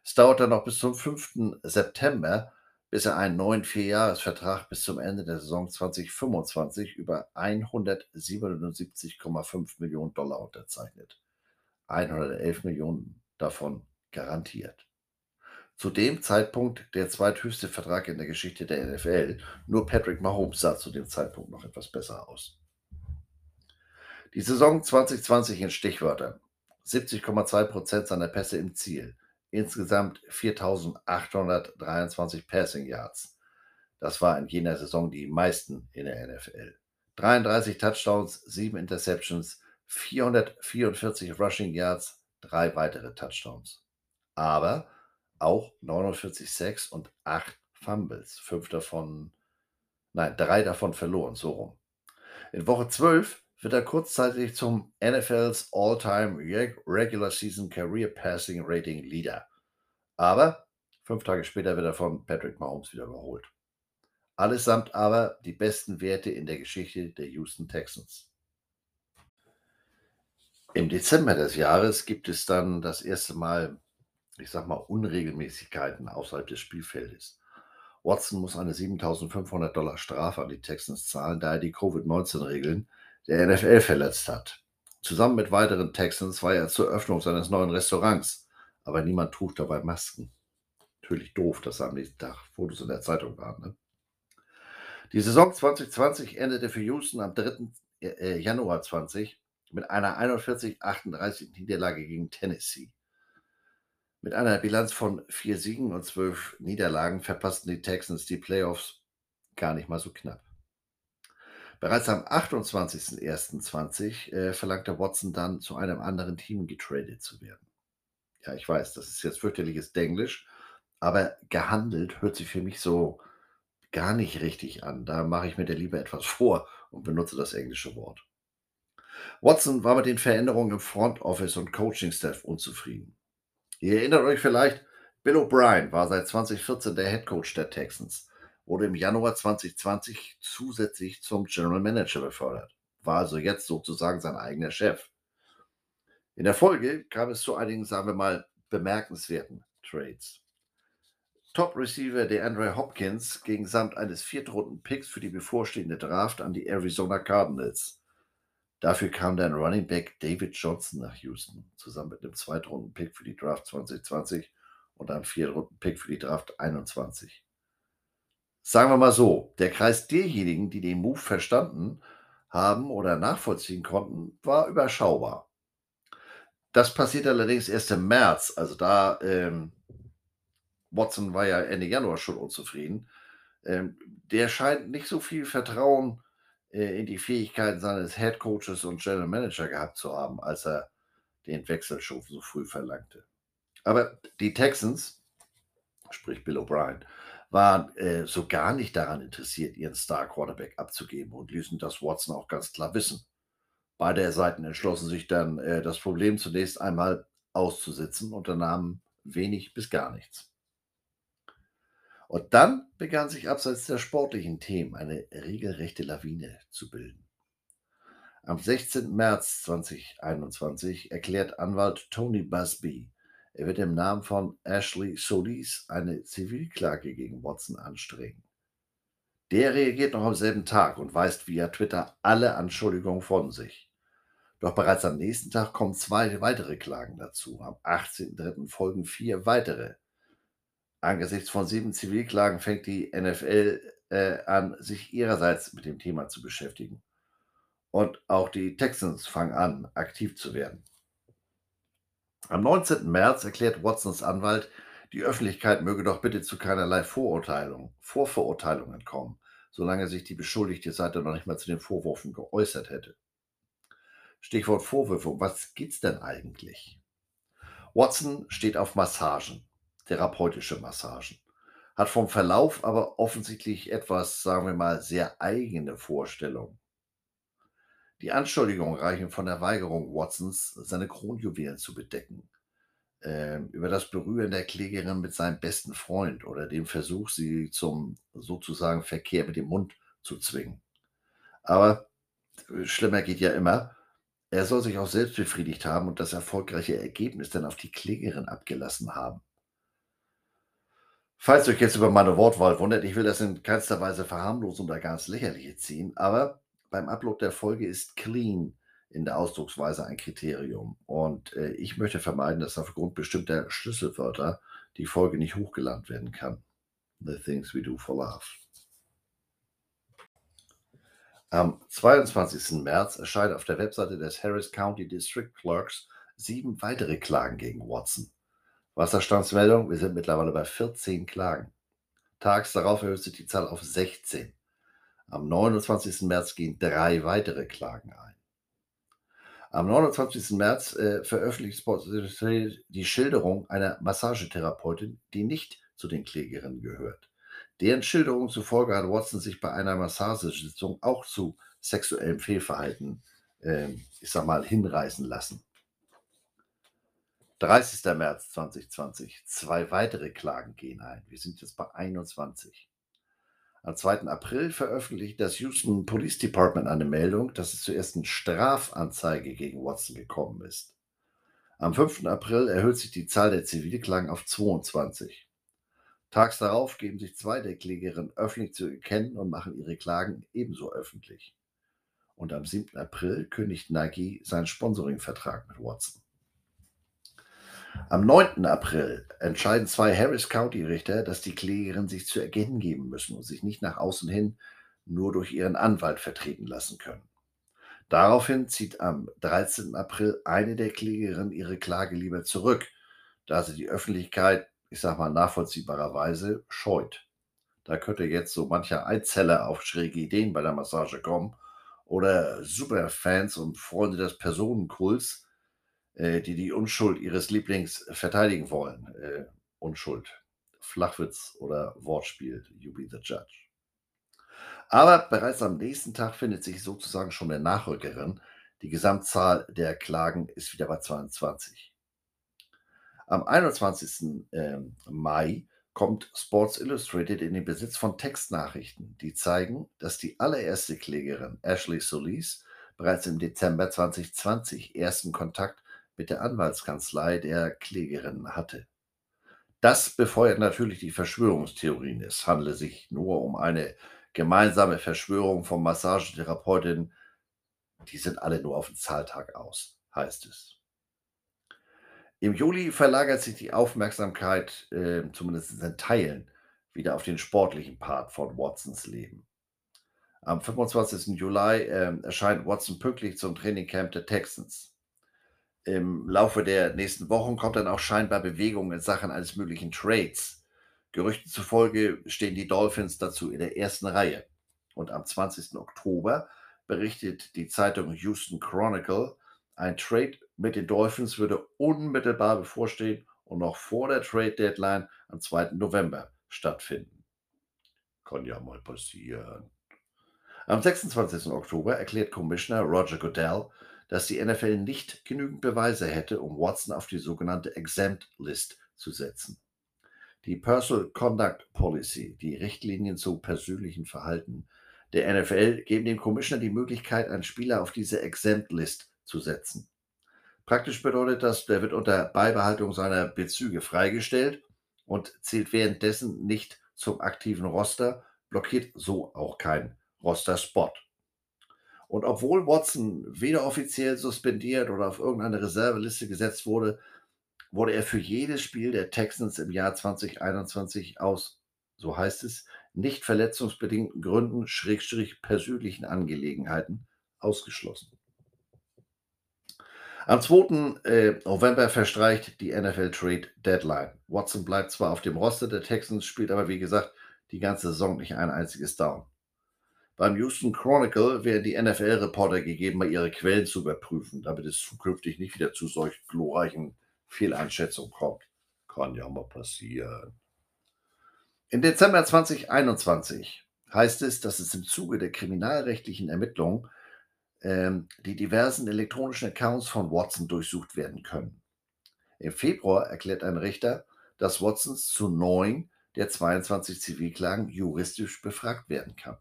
Es dauert dann noch bis zum 5. September, bis er einen neuen Vierjahresvertrag bis zum Ende der Saison 2025 über 177,5 Millionen Dollar unterzeichnet. 111 Millionen davon garantiert. Zu dem Zeitpunkt der zweithöchste Vertrag in der Geschichte der NFL. Nur Patrick Mahomes sah zu dem Zeitpunkt noch etwas besser aus. Die Saison 2020 in Stichwörtern. 70,2% seiner Pässe im Ziel insgesamt 4.823 Passing Yards. Das war in jener Saison die meisten in der NFL. 33 Touchdowns, 7 Interceptions, 444 Rushing Yards, drei weitere Touchdowns. Aber auch 49 Sacks und 8 Fumbles. Fünf davon, nein, drei davon verloren, so rum. In Woche 12 wird er kurzzeitig zum NFLs All-Time Regular Season Career Passing Rating Leader. Aber fünf Tage später wird er von Patrick Mahomes wieder überholt. Allesamt aber die besten Werte in der Geschichte der Houston Texans. Im Dezember des Jahres gibt es dann das erste Mal, ich sag mal, Unregelmäßigkeiten außerhalb des Spielfeldes. Watson muss eine 7500 Dollar Strafe an die Texans zahlen, da er die Covid-19-Regeln der NFL verletzt hat. Zusammen mit weiteren Texans war er zur Öffnung seines neuen Restaurants, aber niemand trug dabei Masken. Natürlich doof, dass am nächsten Tag Fotos in der Zeitung waren. Ne? Die Saison 2020 endete für Houston am 3. Äh, Januar 20 mit einer 41-38 Niederlage gegen Tennessee. Mit einer Bilanz von vier Siegen und zwölf Niederlagen verpassten die Texans die Playoffs gar nicht mal so knapp. Bereits am 28.01.20 äh, verlangte Watson dann, zu einem anderen Team getradet zu werden. Ja, ich weiß, das ist jetzt fürchterliches Denglisch, aber gehandelt hört sich für mich so gar nicht richtig an. Da mache ich mir da lieber etwas [laughs] vor und benutze das englische Wort. Watson war mit den Veränderungen im Front Office und Coaching Staff unzufrieden. Ihr erinnert euch vielleicht, Bill O'Brien war seit 2014 der Head Coach der Texans wurde im Januar 2020 zusätzlich zum General Manager befördert, war also jetzt sozusagen sein eigener Chef. In der Folge kam es zu einigen, sagen wir mal, bemerkenswerten Trades. Top-Receiver der Andre Hopkins ging samt eines Viertrunden-Picks für die bevorstehende Draft an die Arizona Cardinals. Dafür kam dann Running Back David Johnson nach Houston, zusammen mit einem Zweitrunden-Pick für die Draft 2020 und einem Viertrunden-Pick für die Draft 21. Sagen wir mal so, der Kreis derjenigen, die den Move verstanden haben oder nachvollziehen konnten, war überschaubar. Das passiert allerdings erst im März, also da ähm, Watson war ja Ende Januar schon unzufrieden. Ähm, der scheint nicht so viel Vertrauen äh, in die Fähigkeiten seines Head Coaches und General Manager gehabt zu haben, als er den Wechsel schon so früh verlangte. Aber die Texans sprich Bill O'Brien, waren äh, so gar nicht daran interessiert, ihren Star-Quarterback abzugeben und ließen das Watson auch ganz klar wissen. Beide Seiten entschlossen sich dann, äh, das Problem zunächst einmal auszusitzen, unternahmen wenig bis gar nichts. Und dann begann sich abseits der sportlichen Themen eine regelrechte Lawine zu bilden. Am 16. März 2021 erklärt Anwalt Tony Busby, er wird im Namen von Ashley Solis eine Zivilklage gegen Watson anstreben. Der reagiert noch am selben Tag und weist via Twitter alle Anschuldigungen von sich. Doch bereits am nächsten Tag kommen zwei weitere Klagen dazu. Am 18.03. folgen vier weitere. Angesichts von sieben Zivilklagen fängt die NFL äh, an, sich ihrerseits mit dem Thema zu beschäftigen. Und auch die Texans fangen an, aktiv zu werden. Am 19. März erklärt Watsons Anwalt, die Öffentlichkeit möge doch bitte zu keinerlei Vorurteilung, Vorverurteilungen kommen, solange sich die beschuldigte Seite noch nicht mal zu den Vorwürfen geäußert hätte. Stichwort Vorwürfe, was geht's denn eigentlich? Watson steht auf Massagen therapeutische Massagen. Hat vom Verlauf aber offensichtlich etwas, sagen wir mal, sehr eigene Vorstellungen. Die Anschuldigungen reichen von der Weigerung Watsons, seine Kronjuwelen zu bedecken, äh, über das Berühren der Klägerin mit seinem besten Freund oder dem Versuch, sie zum sozusagen Verkehr mit dem Mund zu zwingen. Aber äh, schlimmer geht ja immer. Er soll sich auch selbst befriedigt haben und das erfolgreiche Ergebnis dann auf die Klägerin abgelassen haben. Falls euch jetzt über meine Wortwahl wundert, ich will das in keinster Weise verharmlosen oder ganz lächerliche ziehen, aber beim Upload der Folge ist clean in der Ausdrucksweise ein Kriterium. Und äh, ich möchte vermeiden, dass aufgrund bestimmter Schlüsselwörter die Folge nicht hochgeladen werden kann. The Things We Do for Love. Am 22. März erscheinen auf der Webseite des Harris County District Clerks sieben weitere Klagen gegen Watson. Wasserstandsmeldung, wir sind mittlerweile bei 14 Klagen. Tags darauf erhöht sich die Zahl auf 16. Am 29. März gehen drei weitere Klagen ein. Am 29. März äh, veröffentlicht Sports die Schilderung einer Massagetherapeutin, die nicht zu den Klägerinnen gehört. Deren Schilderung zufolge hat Watson sich bei einer Massagesitzung auch zu sexuellem Fehlverhalten, äh, ich sag mal, hinreißen lassen. 30. März 2020. Zwei weitere Klagen gehen ein. Wir sind jetzt bei 21. Am 2. April veröffentlicht das Houston Police Department eine Meldung, dass es zur ersten Strafanzeige gegen Watson gekommen ist. Am 5. April erhöht sich die Zahl der Zivilklagen auf 22. Tags darauf geben sich zwei der Klägerinnen öffentlich zu erkennen und machen ihre Klagen ebenso öffentlich. Und am 7. April kündigt Nike seinen Sponsoringvertrag mit Watson. Am 9. April entscheiden zwei Harris County Richter, dass die Klägerin sich zu erkennen geben müssen und sich nicht nach außen hin nur durch ihren Anwalt vertreten lassen können. Daraufhin zieht am 13. April eine der Klägerinnen ihre Klage lieber zurück, da sie die Öffentlichkeit, ich sag mal nachvollziehbarerweise, scheut. Da könnte jetzt so mancher Einzeller auf schräge Ideen bei der Massage kommen oder Superfans und Freunde des Personenkults, äh, die die Unschuld ihres Lieblings verteidigen wollen. Äh, Unschuld, Flachwitz oder Wortspiel, you be the judge. Aber bereits am nächsten Tag findet sich sozusagen schon eine Nachrückerin. Die Gesamtzahl der Klagen ist wieder bei 22. Am 21. Ähm, Mai kommt Sports Illustrated in den Besitz von Textnachrichten, die zeigen, dass die allererste Klägerin Ashley Solis bereits im Dezember 2020 ersten Kontakt mit der Anwaltskanzlei der Klägerin hatte. Das befeuert natürlich die Verschwörungstheorien. Es handele sich nur um eine gemeinsame Verschwörung von Massagetherapeutinnen. Die sind alle nur auf den Zahltag aus, heißt es. Im Juli verlagert sich die Aufmerksamkeit, äh, zumindest in Teilen, wieder auf den sportlichen Part von Watsons Leben. Am 25. Juli äh, erscheint Watson pünktlich zum Trainingcamp der Texans im Laufe der nächsten Wochen kommt dann auch scheinbar Bewegung in Sachen eines möglichen Trades. Gerüchten zufolge stehen die Dolphins dazu in der ersten Reihe. Und am 20. Oktober berichtet die Zeitung Houston Chronicle, ein Trade mit den Dolphins würde unmittelbar bevorstehen und noch vor der Trade Deadline am 2. November stattfinden. Kann ja mal passieren. Am 26. Oktober erklärt Commissioner Roger Goodell, dass die NFL nicht genügend Beweise hätte, um Watson auf die sogenannte Exempt List zu setzen. Die Personal Conduct Policy, die Richtlinien zu persönlichen Verhalten der NFL, geben dem Commissioner die Möglichkeit, einen Spieler auf diese Exempt List zu setzen. Praktisch bedeutet das, der wird unter Beibehaltung seiner Bezüge freigestellt und zählt währenddessen nicht zum aktiven Roster, blockiert so auch kein Roster-Spot. Und obwohl Watson weder offiziell suspendiert oder auf irgendeine Reserveliste gesetzt wurde, wurde er für jedes Spiel der Texans im Jahr 2021 aus, so heißt es, nicht verletzungsbedingten Gründen, Schrägstrich persönlichen Angelegenheiten ausgeschlossen. Am 2. Äh, November verstreicht die NFL Trade Deadline. Watson bleibt zwar auf dem Roster der Texans, spielt aber wie gesagt die ganze Saison nicht ein einziges Down. Beim Houston Chronicle werden die NFL-Reporter gegeben, mal ihre Quellen zu überprüfen, damit es zukünftig nicht wieder zu solch glorreichen Fehleinschätzungen kommt. Kann ja mal passieren. Im Dezember 2021 heißt es, dass es im Zuge der kriminalrechtlichen Ermittlungen ähm, die diversen elektronischen Accounts von Watson durchsucht werden können. Im Februar erklärt ein Richter, dass Watsons zu neun der 22 Zivilklagen juristisch befragt werden kann.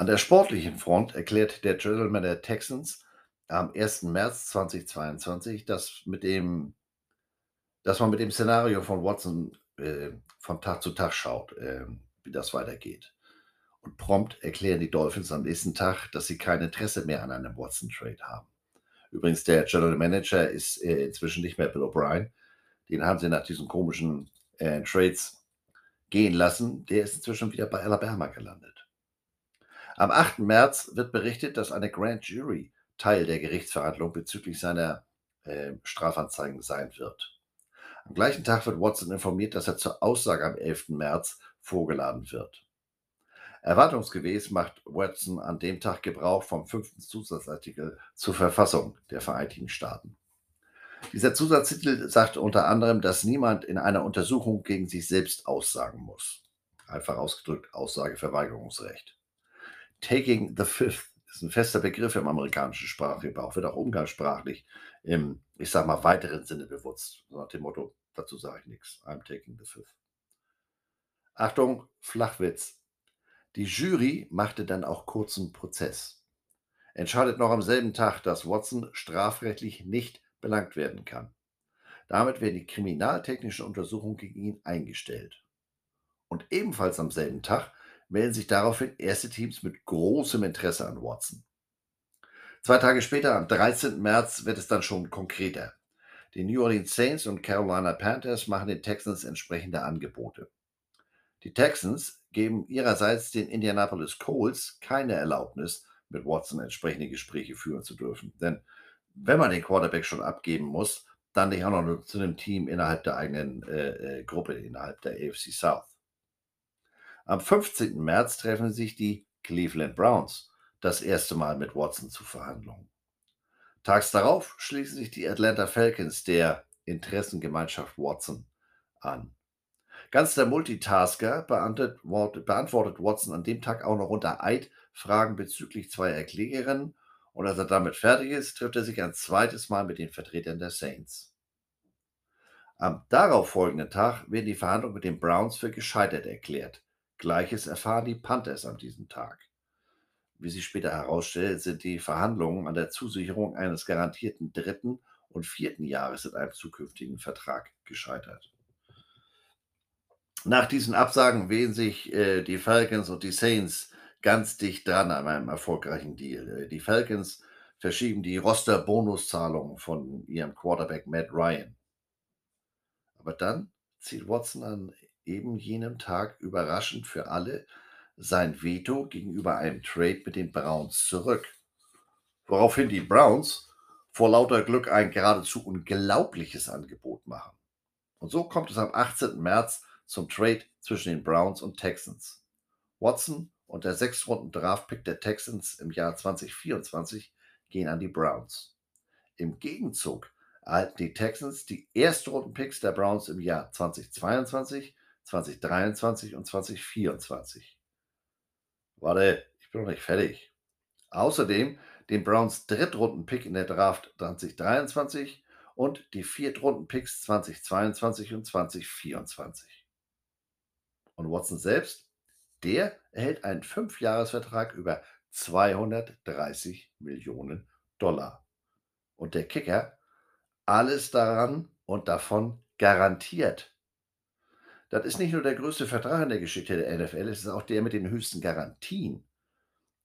An der sportlichen Front erklärt der General der Texans am 1. März 2022, dass, mit dem, dass man mit dem Szenario von Watson äh, von Tag zu Tag schaut, äh, wie das weitergeht. Und prompt erklären die Dolphins am nächsten Tag, dass sie kein Interesse mehr an einem Watson-Trade haben. Übrigens, der General Manager ist äh, inzwischen nicht mehr Bill O'Brien. Den haben sie nach diesen komischen äh, Trades gehen lassen. Der ist inzwischen wieder bei Alabama gelandet. Am 8. März wird berichtet, dass eine Grand Jury Teil der Gerichtsverhandlung bezüglich seiner äh, Strafanzeigen sein wird. Am gleichen Tag wird Watson informiert, dass er zur Aussage am 11. März vorgeladen wird. Erwartungsgemäß macht Watson an dem Tag Gebrauch vom fünften Zusatzartikel zur Verfassung der Vereinigten Staaten. Dieser Zusatztitel sagt unter anderem, dass niemand in einer Untersuchung gegen sich selbst aussagen muss. Einfach ausgedrückt Aussageverweigerungsrecht. Taking the Fifth ist ein fester Begriff im amerikanischen Sprachgebrauch, wird auch umgangssprachlich im, ich sag mal, weiteren Sinne benutzt. nach dem Motto, dazu sage ich nichts. I'm taking the fifth. Achtung, Flachwitz. Die Jury machte dann auch kurzen Prozess. Entscheidet noch am selben Tag, dass Watson strafrechtlich nicht belangt werden kann. Damit werden die kriminaltechnischen Untersuchungen gegen ihn eingestellt. Und ebenfalls am selben Tag melden sich daraufhin erste Teams mit großem Interesse an Watson. Zwei Tage später, am 13. März, wird es dann schon konkreter. Die New Orleans Saints und Carolina Panthers machen den Texans entsprechende Angebote. Die Texans geben ihrerseits den Indianapolis Colts keine Erlaubnis, mit Watson entsprechende Gespräche führen zu dürfen. Denn wenn man den Quarterback schon abgeben muss, dann nicht auch noch zu einem Team innerhalb der eigenen äh, äh Gruppe, innerhalb der AFC South. Am 15. März treffen sich die Cleveland Browns das erste Mal mit Watson zu Verhandlungen. Tags darauf schließen sich die Atlanta Falcons der Interessengemeinschaft Watson an. Ganz der Multitasker beantwortet Watson an dem Tag auch noch unter Eid Fragen bezüglich zweier Klägerinnen und als er damit fertig ist, trifft er sich ein zweites Mal mit den Vertretern der Saints. Am darauffolgenden Tag werden die Verhandlungen mit den Browns für gescheitert erklärt. Gleiches erfahren die Panthers an diesem Tag. Wie sich später herausstellt, sind die Verhandlungen an der Zusicherung eines garantierten dritten und vierten Jahres in einem zukünftigen Vertrag gescheitert. Nach diesen Absagen wehen sich äh, die Falcons und die Saints ganz dicht dran an einem erfolgreichen Deal. Äh, die Falcons verschieben die Roster-Bonuszahlungen von ihrem Quarterback Matt Ryan. Aber dann zieht Watson an eben jenem Tag überraschend für alle sein Veto gegenüber einem Trade mit den Browns zurück. Woraufhin die Browns vor lauter Glück ein geradezu unglaubliches Angebot machen. Und so kommt es am 18. März zum Trade zwischen den Browns und Texans. Watson und der sechs Runden Draftpick der Texans im Jahr 2024 gehen an die Browns. Im Gegenzug erhalten die Texans die Erstrundenpicks der Browns im Jahr 2022, 2023 und 2024. Warte, ich bin noch nicht fertig. Außerdem den Browns Drittrundenpick in der Draft 2023 und die Viertrundenpicks 2022 und 2024. Und Watson selbst, der erhält einen Fünfjahresvertrag über 230 Millionen Dollar. Und der Kicker, alles daran und davon garantiert. Das ist nicht nur der größte Vertrag in der Geschichte der NFL, es ist auch der mit den höchsten Garantien.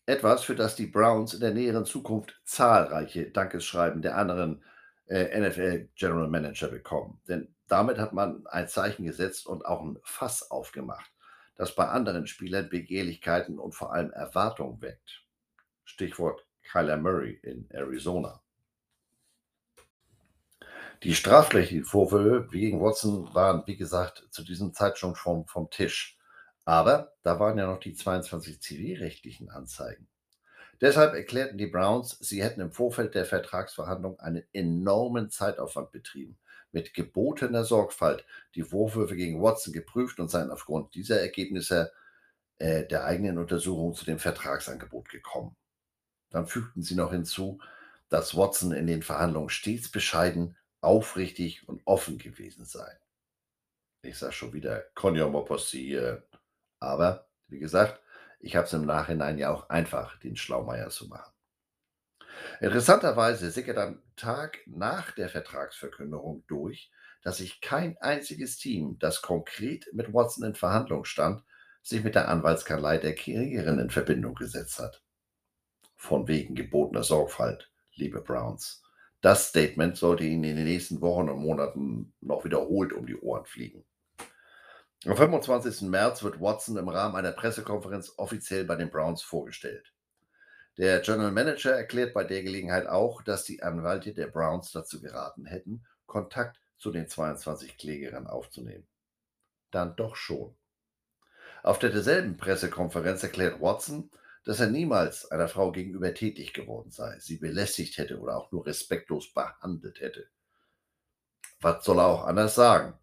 Etwas, für das die Browns in der näheren Zukunft zahlreiche Dankeschreiben der anderen äh, NFL General Manager bekommen. Denn damit hat man ein Zeichen gesetzt und auch ein Fass aufgemacht, das bei anderen Spielern Begehrlichkeiten und vor allem Erwartungen weckt. Stichwort Kyler Murray in Arizona. Die strafrechtlichen Vorwürfe gegen Watson waren, wie gesagt, zu diesem Zeitpunkt vom, vom Tisch. Aber da waren ja noch die 22 zivilrechtlichen Anzeigen. Deshalb erklärten die Browns, sie hätten im Vorfeld der Vertragsverhandlung einen enormen Zeitaufwand betrieben, mit gebotener Sorgfalt die Vorwürfe gegen Watson geprüft und seien aufgrund dieser Ergebnisse äh, der eigenen Untersuchung zu dem Vertragsangebot gekommen. Dann fügten sie noch hinzu, dass Watson in den Verhandlungen stets bescheiden, aufrichtig und offen gewesen sei. Ich sage schon wieder, passieren. Aber, wie gesagt, ich habe es im Nachhinein ja auch einfach, den Schlaumeier zu machen. Interessanterweise sickert am Tag nach der Vertragsverkündigung durch, dass sich kein einziges Team, das konkret mit Watson in Verhandlung stand, sich mit der Anwaltskanzlei der Kriegerin in Verbindung gesetzt hat. Von wegen gebotener Sorgfalt, liebe Browns. Das Statement sollte Ihnen in den nächsten Wochen und Monaten noch wiederholt um die Ohren fliegen. Am 25. März wird Watson im Rahmen einer Pressekonferenz offiziell bei den Browns vorgestellt. Der General Manager erklärt bei der Gelegenheit auch, dass die Anwälte der Browns dazu geraten hätten, Kontakt zu den 22 Klägern aufzunehmen. Dann doch schon. Auf derselben Pressekonferenz erklärt Watson, dass er niemals einer Frau gegenüber tätig geworden sei, sie belästigt hätte oder auch nur respektlos behandelt hätte. Was soll er auch anders sagen?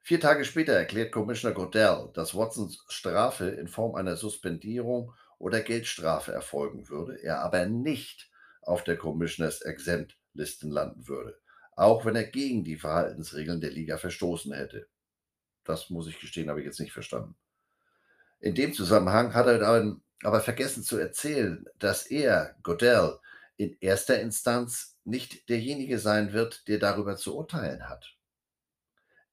Vier Tage später erklärt Commissioner Godell, dass Watsons Strafe in Form einer Suspendierung oder Geldstrafe erfolgen würde, er aber nicht auf der Commissioners Exempt Listen landen würde, auch wenn er gegen die Verhaltensregeln der Liga verstoßen hätte. Das muss ich gestehen, habe ich jetzt nicht verstanden. In dem Zusammenhang hat er dann aber vergessen zu erzählen, dass er, Godell, in erster Instanz nicht derjenige sein wird, der darüber zu urteilen hat.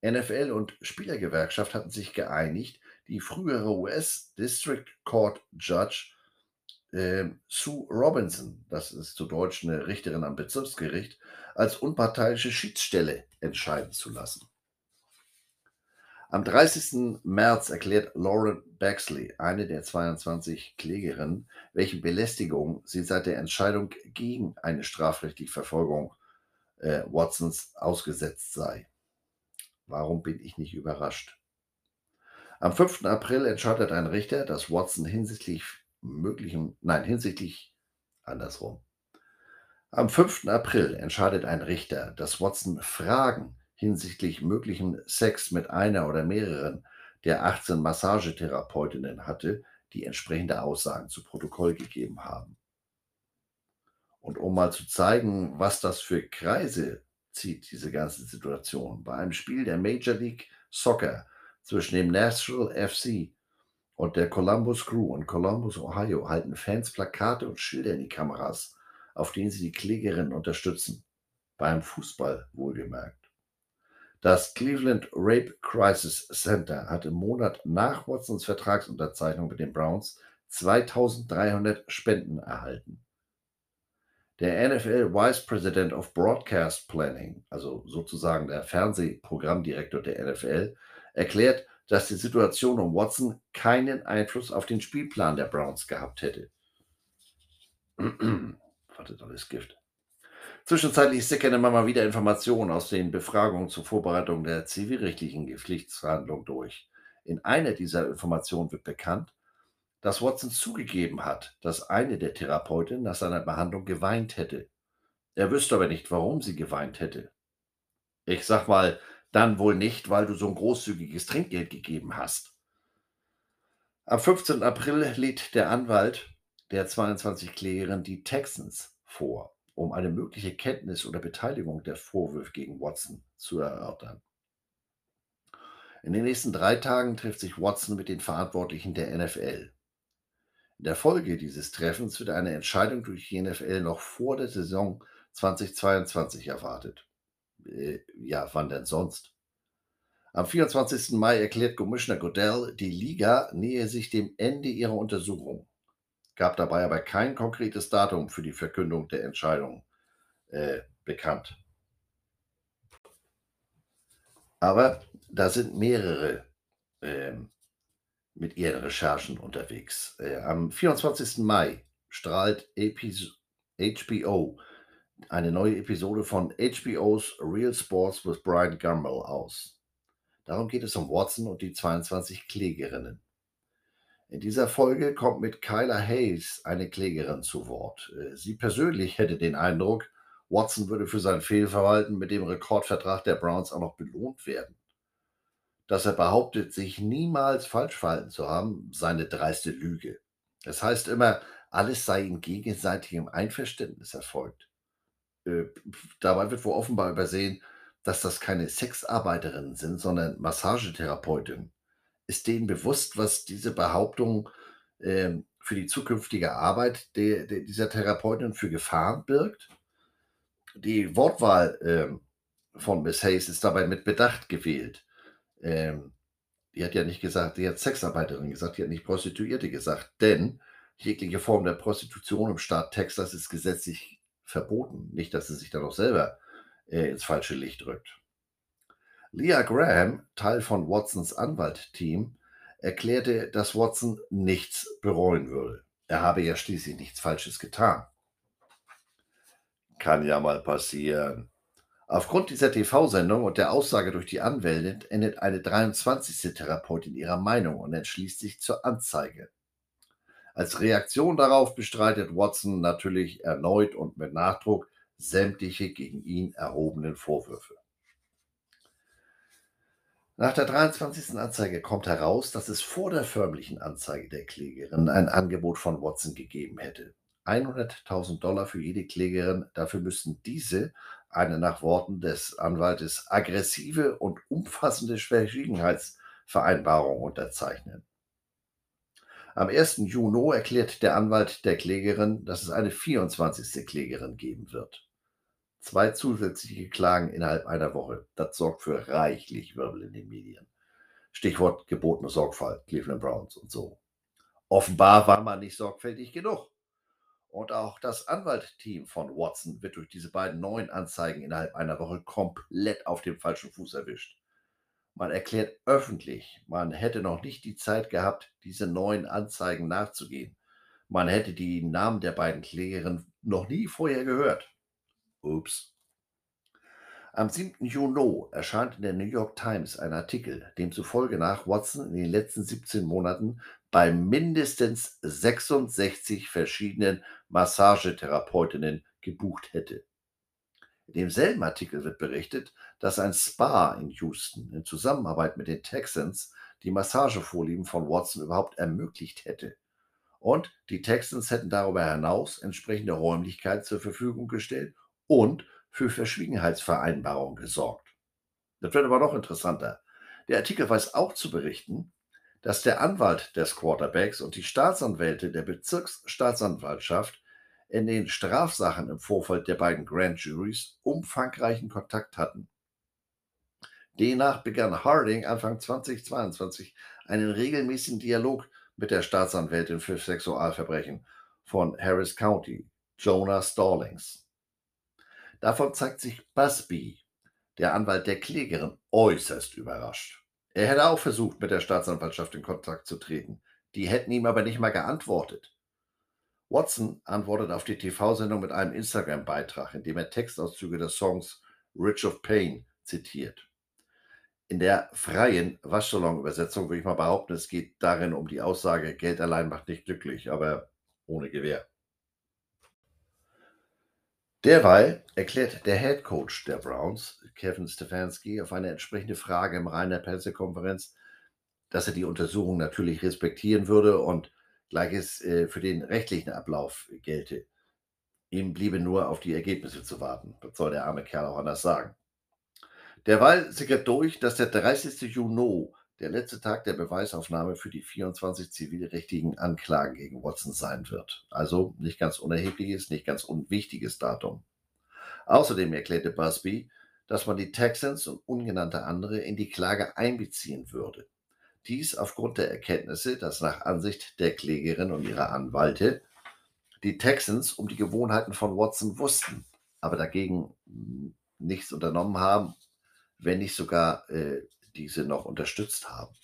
NFL und Spielergewerkschaft hatten sich geeinigt, die frühere US District Court Judge äh, Sue Robinson, das ist zu Deutsch eine Richterin am Bezirksgericht, als unparteiische Schiedsstelle entscheiden zu lassen. Am 30. März erklärt Lauren Baxley, eine der 22 Klägerinnen, welchen Belästigungen sie seit der Entscheidung gegen eine strafrechtliche Verfolgung äh, Watsons ausgesetzt sei. Warum bin ich nicht überrascht? Am 5. April entscheidet ein Richter, dass Watson hinsichtlich möglichen, nein, hinsichtlich andersrum. Am 5. April entscheidet ein Richter, dass Watson Fragen hinsichtlich möglichen Sex mit einer oder mehreren der 18 Massagetherapeutinnen hatte, die entsprechende Aussagen zu Protokoll gegeben haben. Und um mal zu zeigen, was das für Kreise zieht, diese ganze Situation, bei einem Spiel der Major League Soccer zwischen dem Nashville FC und der Columbus Crew in Columbus, Ohio, halten Fans Plakate und Schilder in die Kameras, auf denen sie die Klägerin unterstützen. Beim Fußball wohlgemerkt. Das Cleveland Rape Crisis Center hat im Monat nach Watsons Vertragsunterzeichnung mit den Browns 2300 Spenden erhalten. Der NFL Vice President of Broadcast Planning, also sozusagen der Fernsehprogrammdirektor der NFL, erklärt, dass die Situation um Watson keinen Einfluss auf den Spielplan der Browns gehabt hätte. [clears throat] Wartet alles Gift. Zwischenzeitlich sickern immer mal wieder Informationen aus den Befragungen zur Vorbereitung der zivilrechtlichen Gepflichtsverhandlung durch. In einer dieser Informationen wird bekannt, dass Watson zugegeben hat, dass eine der Therapeutinnen nach seiner Behandlung geweint hätte. Er wüsste aber nicht, warum sie geweint hätte. Ich sag mal, dann wohl nicht, weil du so ein großzügiges Trinkgeld gegeben hast. Am 15. April lädt der Anwalt der 22 Klägerin die Texans vor, um eine mögliche Kenntnis oder Beteiligung der Vorwürfe gegen Watson zu erörtern. In den nächsten drei Tagen trifft sich Watson mit den Verantwortlichen der NFL. In der Folge dieses Treffens wird eine Entscheidung durch die NFL noch vor der Saison 2022 erwartet. Äh, ja, wann denn sonst? Am 24. Mai erklärt Commissioner Goodell, die Liga nähe sich dem Ende ihrer Untersuchung, gab dabei aber kein konkretes Datum für die Verkündung der Entscheidung äh, bekannt. Aber da sind mehrere äh, mit ihren Recherchen unterwegs. Äh, am 24. Mai strahlt HBO eine neue Episode von HBO's Real Sports with Brian Gumbel aus. Darum geht es um Watson und die 22 Klägerinnen. In dieser Folge kommt mit Kyla Hayes eine Klägerin zu Wort. Äh, sie persönlich hätte den Eindruck, Watson würde für sein Fehlverhalten mit dem Rekordvertrag der Browns auch noch belohnt werden. Dass er behauptet, sich niemals falsch verhalten zu haben, seine dreiste Lüge. Es heißt immer, alles sei in gegenseitigem Einverständnis erfolgt. Äh, dabei wird wohl offenbar übersehen, dass das keine Sexarbeiterinnen sind, sondern Massagetherapeutinnen. Ist denen bewusst, was diese Behauptung ähm, für die zukünftige Arbeit de, de dieser Therapeutin für Gefahren birgt? Die Wortwahl ähm, von Miss Hayes ist dabei mit Bedacht gewählt. Ähm, die hat ja nicht gesagt, die hat Sexarbeiterin gesagt, die hat nicht Prostituierte gesagt, denn jegliche Form der Prostitution im Staat Texas ist gesetzlich verboten. Nicht, dass sie sich da noch selber äh, ins falsche Licht rückt. Leah Graham, Teil von Watsons Anwaltteam, erklärte, dass Watson nichts bereuen würde. Er habe ja schließlich nichts Falsches getan. Kann ja mal passieren. Aufgrund dieser TV-Sendung und der Aussage durch die Anwältin endet eine 23. Therapeutin ihrer Meinung und entschließt sich zur Anzeige. Als Reaktion darauf bestreitet Watson natürlich erneut und mit Nachdruck sämtliche gegen ihn erhobenen Vorwürfe. Nach der 23. Anzeige kommt heraus, dass es vor der förmlichen Anzeige der Klägerin ein Angebot von Watson gegeben hätte. 100.000 Dollar für jede Klägerin, dafür müssten diese eine nach Worten des Anwaltes aggressive und umfassende Verschwiegenheitsvereinbarung unterzeichnen. Am 1. Juni erklärt der Anwalt der Klägerin, dass es eine 24. Klägerin geben wird. Zwei zusätzliche Klagen innerhalb einer Woche. Das sorgt für reichlich Wirbel in den Medien. Stichwort gebotene Sorgfalt, Cleveland Browns und so. Offenbar war man nicht sorgfältig genug. Und auch das Anwaltteam von Watson wird durch diese beiden neuen Anzeigen innerhalb einer Woche komplett auf dem falschen Fuß erwischt. Man erklärt öffentlich, man hätte noch nicht die Zeit gehabt, diese neuen Anzeigen nachzugehen. Man hätte die Namen der beiden Klägerinnen noch nie vorher gehört. Ups. Am 7. Juni erscheint in der New York Times ein Artikel, demzufolge nach Watson in den letzten 17 Monaten bei mindestens 66 verschiedenen Massagetherapeutinnen gebucht hätte. In demselben Artikel wird berichtet, dass ein Spa in Houston in Zusammenarbeit mit den Texans die Massagevorlieben von Watson überhaupt ermöglicht hätte. Und die Texans hätten darüber hinaus entsprechende Räumlichkeiten zur Verfügung gestellt und für Verschwiegenheitsvereinbarungen gesorgt. Das wird aber noch interessanter. Der Artikel weiß auch zu berichten, dass der Anwalt des Quarterbacks und die Staatsanwälte der Bezirksstaatsanwaltschaft in den Strafsachen im Vorfeld der beiden Grand Juries umfangreichen Kontakt hatten. Demnach begann Harding Anfang 2022 einen regelmäßigen Dialog mit der Staatsanwältin für Sexualverbrechen von Harris County, Jonah Stallings. Davon zeigt sich Busby, der Anwalt der Klägerin, äußerst überrascht. Er hätte auch versucht, mit der Staatsanwaltschaft in Kontakt zu treten. Die hätten ihm aber nicht mal geantwortet. Watson antwortet auf die TV-Sendung mit einem Instagram-Beitrag, in dem er Textauszüge des Songs Rich of Pain zitiert. In der freien Waschsalon-Übersetzung würde ich mal behaupten, es geht darin um die Aussage, Geld allein macht nicht glücklich, aber ohne Gewehr. Derweil erklärt der Head Coach der Browns, Kevin Stefanski, auf eine entsprechende Frage im Rahmen der Pressekonferenz, dass er die Untersuchung natürlich respektieren würde und Gleiches äh, für den rechtlichen Ablauf gelte. Ihm bliebe nur auf die Ergebnisse zu warten. Was soll der arme Kerl auch anders sagen? Derweil sickert durch, dass der 30. Juni der letzte Tag der Beweisaufnahme für die 24 zivilrechtlichen Anklagen gegen Watson sein wird. Also nicht ganz unerhebliches, nicht ganz unwichtiges Datum. Außerdem erklärte Busby, dass man die Texans und ungenannte andere in die Klage einbeziehen würde. Dies aufgrund der Erkenntnisse, dass nach Ansicht der Klägerin und ihrer Anwälte die Texans um die Gewohnheiten von Watson wussten, aber dagegen nichts unternommen haben, wenn nicht sogar äh, diese noch unterstützt haben.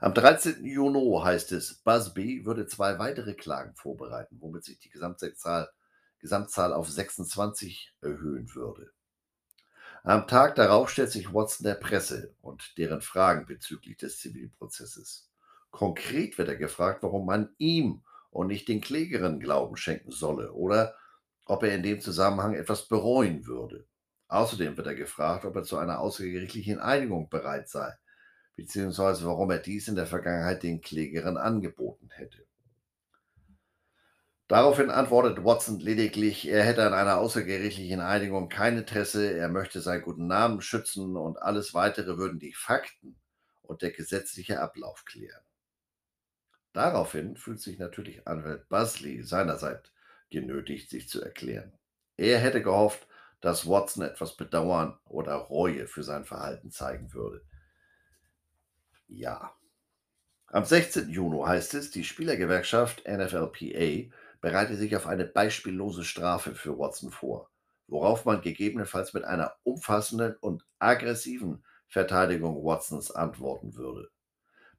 Am 13. Juni heißt es, Busby würde zwei weitere Klagen vorbereiten, womit sich die Gesamtzahl, Gesamtzahl auf 26 erhöhen würde. Am Tag darauf stellt sich Watson der Presse und deren Fragen bezüglich des Zivilprozesses. Konkret wird er gefragt, warum man ihm und nicht den Klägerinnen Glauben schenken solle oder ob er in dem Zusammenhang etwas bereuen würde. Außerdem wird er gefragt, ob er zu einer außergerichtlichen Einigung bereit sei, beziehungsweise warum er dies in der Vergangenheit den Klägerinnen angeboten hätte. Daraufhin antwortet Watson lediglich, er hätte an einer außergerichtlichen Einigung kein Interesse, er möchte seinen guten Namen schützen und alles weitere würden die Fakten und der gesetzliche Ablauf klären. Daraufhin fühlt sich natürlich Anwalt Busley seinerseits genötigt, sich zu erklären. Er hätte gehofft, dass Watson etwas Bedauern oder Reue für sein Verhalten zeigen würde. Ja. Am 16. Juni heißt es, die Spielergewerkschaft NFLPA bereite sich auf eine beispiellose Strafe für Watson vor, worauf man gegebenenfalls mit einer umfassenden und aggressiven Verteidigung Watsons antworten würde.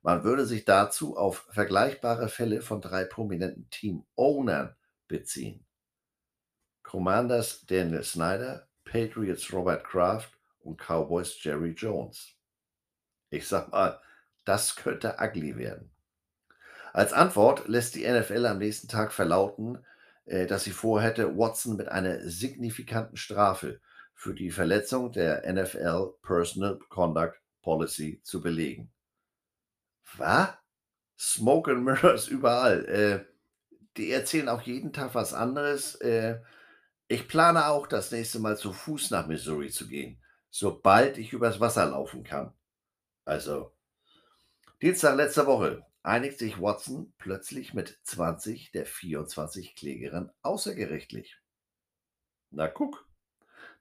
Man würde sich dazu auf vergleichbare Fälle von drei prominenten Team-Ownern beziehen. Commanders Daniel Snyder, Patriots Robert Kraft und Cowboys Jerry Jones. Ich sag mal, das könnte ugly werden. Als Antwort lässt die NFL am nächsten Tag verlauten, äh, dass sie vorhätte, Watson mit einer signifikanten Strafe für die Verletzung der NFL Personal Conduct Policy zu belegen. Was? Smoke and Mirrors überall. Äh, die erzählen auch jeden Tag was anderes. Äh, ich plane auch, das nächste Mal zu Fuß nach Missouri zu gehen, sobald ich übers Wasser laufen kann. Also, Dienstag letzter Woche einigt sich Watson plötzlich mit 20 der 24 Klägerinnen außergerichtlich. Na guck,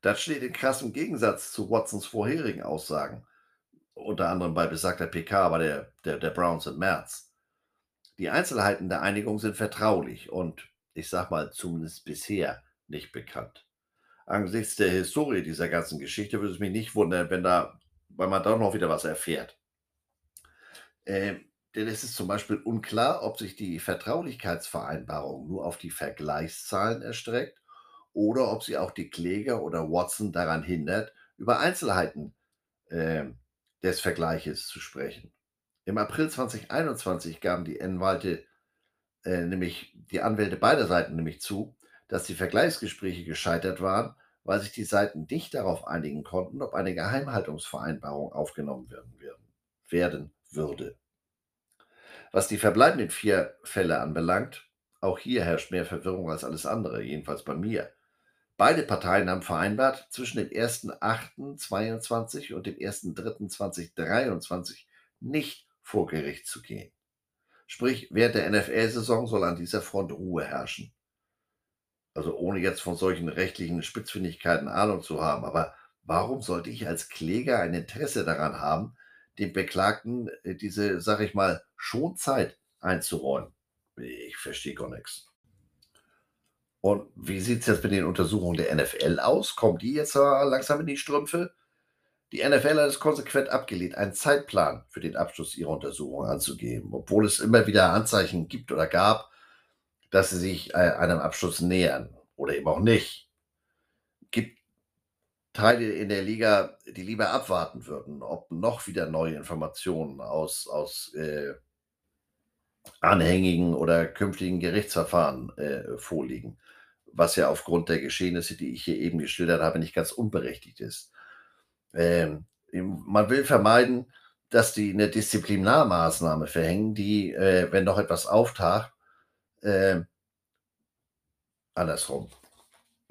das steht in krassem Gegensatz zu Watsons vorherigen Aussagen, unter anderem bei besagter PK bei der, der, der Browns im März. Die Einzelheiten der Einigung sind vertraulich und, ich sag mal, zumindest bisher nicht bekannt. Angesichts der Historie dieser ganzen Geschichte würde es mich nicht wundern, wenn da, weil man da noch wieder was erfährt. Äh, denn es ist zum Beispiel unklar, ob sich die Vertraulichkeitsvereinbarung nur auf die Vergleichszahlen erstreckt oder ob sie auch die Kläger oder Watson daran hindert, über Einzelheiten äh, des Vergleiches zu sprechen. Im April 2021 gaben die Anwälte, äh, nämlich die Anwälte beider Seiten nämlich zu, dass die Vergleichsgespräche gescheitert waren, weil sich die Seiten nicht darauf einigen konnten, ob eine Geheimhaltungsvereinbarung aufgenommen werden, werden, würde. Was die verbleibenden vier Fälle anbelangt, auch hier herrscht mehr Verwirrung als alles andere, jedenfalls bei mir. Beide Parteien haben vereinbart, zwischen dem 1.8.22 und dem 1.3.2023 nicht vor Gericht zu gehen. Sprich, während der NFL-Saison soll an dieser Front Ruhe herrschen also ohne jetzt von solchen rechtlichen Spitzfindigkeiten Ahnung zu haben, aber warum sollte ich als Kläger ein Interesse daran haben, dem Beklagten äh, diese, sag ich mal, Schonzeit einzuräumen? Ich verstehe gar nichts. Und wie sieht es jetzt mit den Untersuchungen der NFL aus? Kommen die jetzt langsam in die Strümpfe? Die NFL hat es konsequent abgelehnt, einen Zeitplan für den Abschluss ihrer Untersuchung anzugeben, obwohl es immer wieder Anzeichen gibt oder gab, dass sie sich äh, einem Abschluss nähern oder eben auch nicht. Gibt Teile in der Liga, die lieber abwarten würden, ob noch wieder neue Informationen aus, aus äh, anhängigen oder künftigen Gerichtsverfahren äh, vorliegen. was ja aufgrund der Geschehnisse, die ich hier eben geschildert habe, nicht ganz unberechtigt ist. Ähm, man will vermeiden, dass die eine Disziplinarmaßnahme verhängen, die, äh, wenn noch etwas auftaucht, äh, andersrum.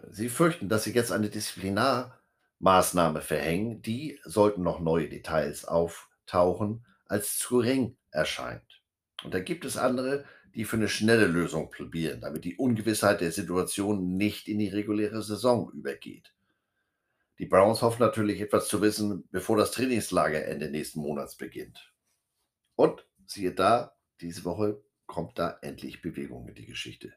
Sie fürchten, dass sie jetzt eine Disziplinarmaßnahme verhängen, die, sollten noch neue Details auftauchen, als zu gering erscheint. Und da gibt es andere, die für eine schnelle Lösung plädieren, damit die Ungewissheit der Situation nicht in die reguläre Saison übergeht. Die Browns hoffen natürlich etwas zu wissen, bevor das Trainingslager Ende nächsten Monats beginnt. Und siehe da, diese Woche kommt da endlich Bewegung in die Geschichte.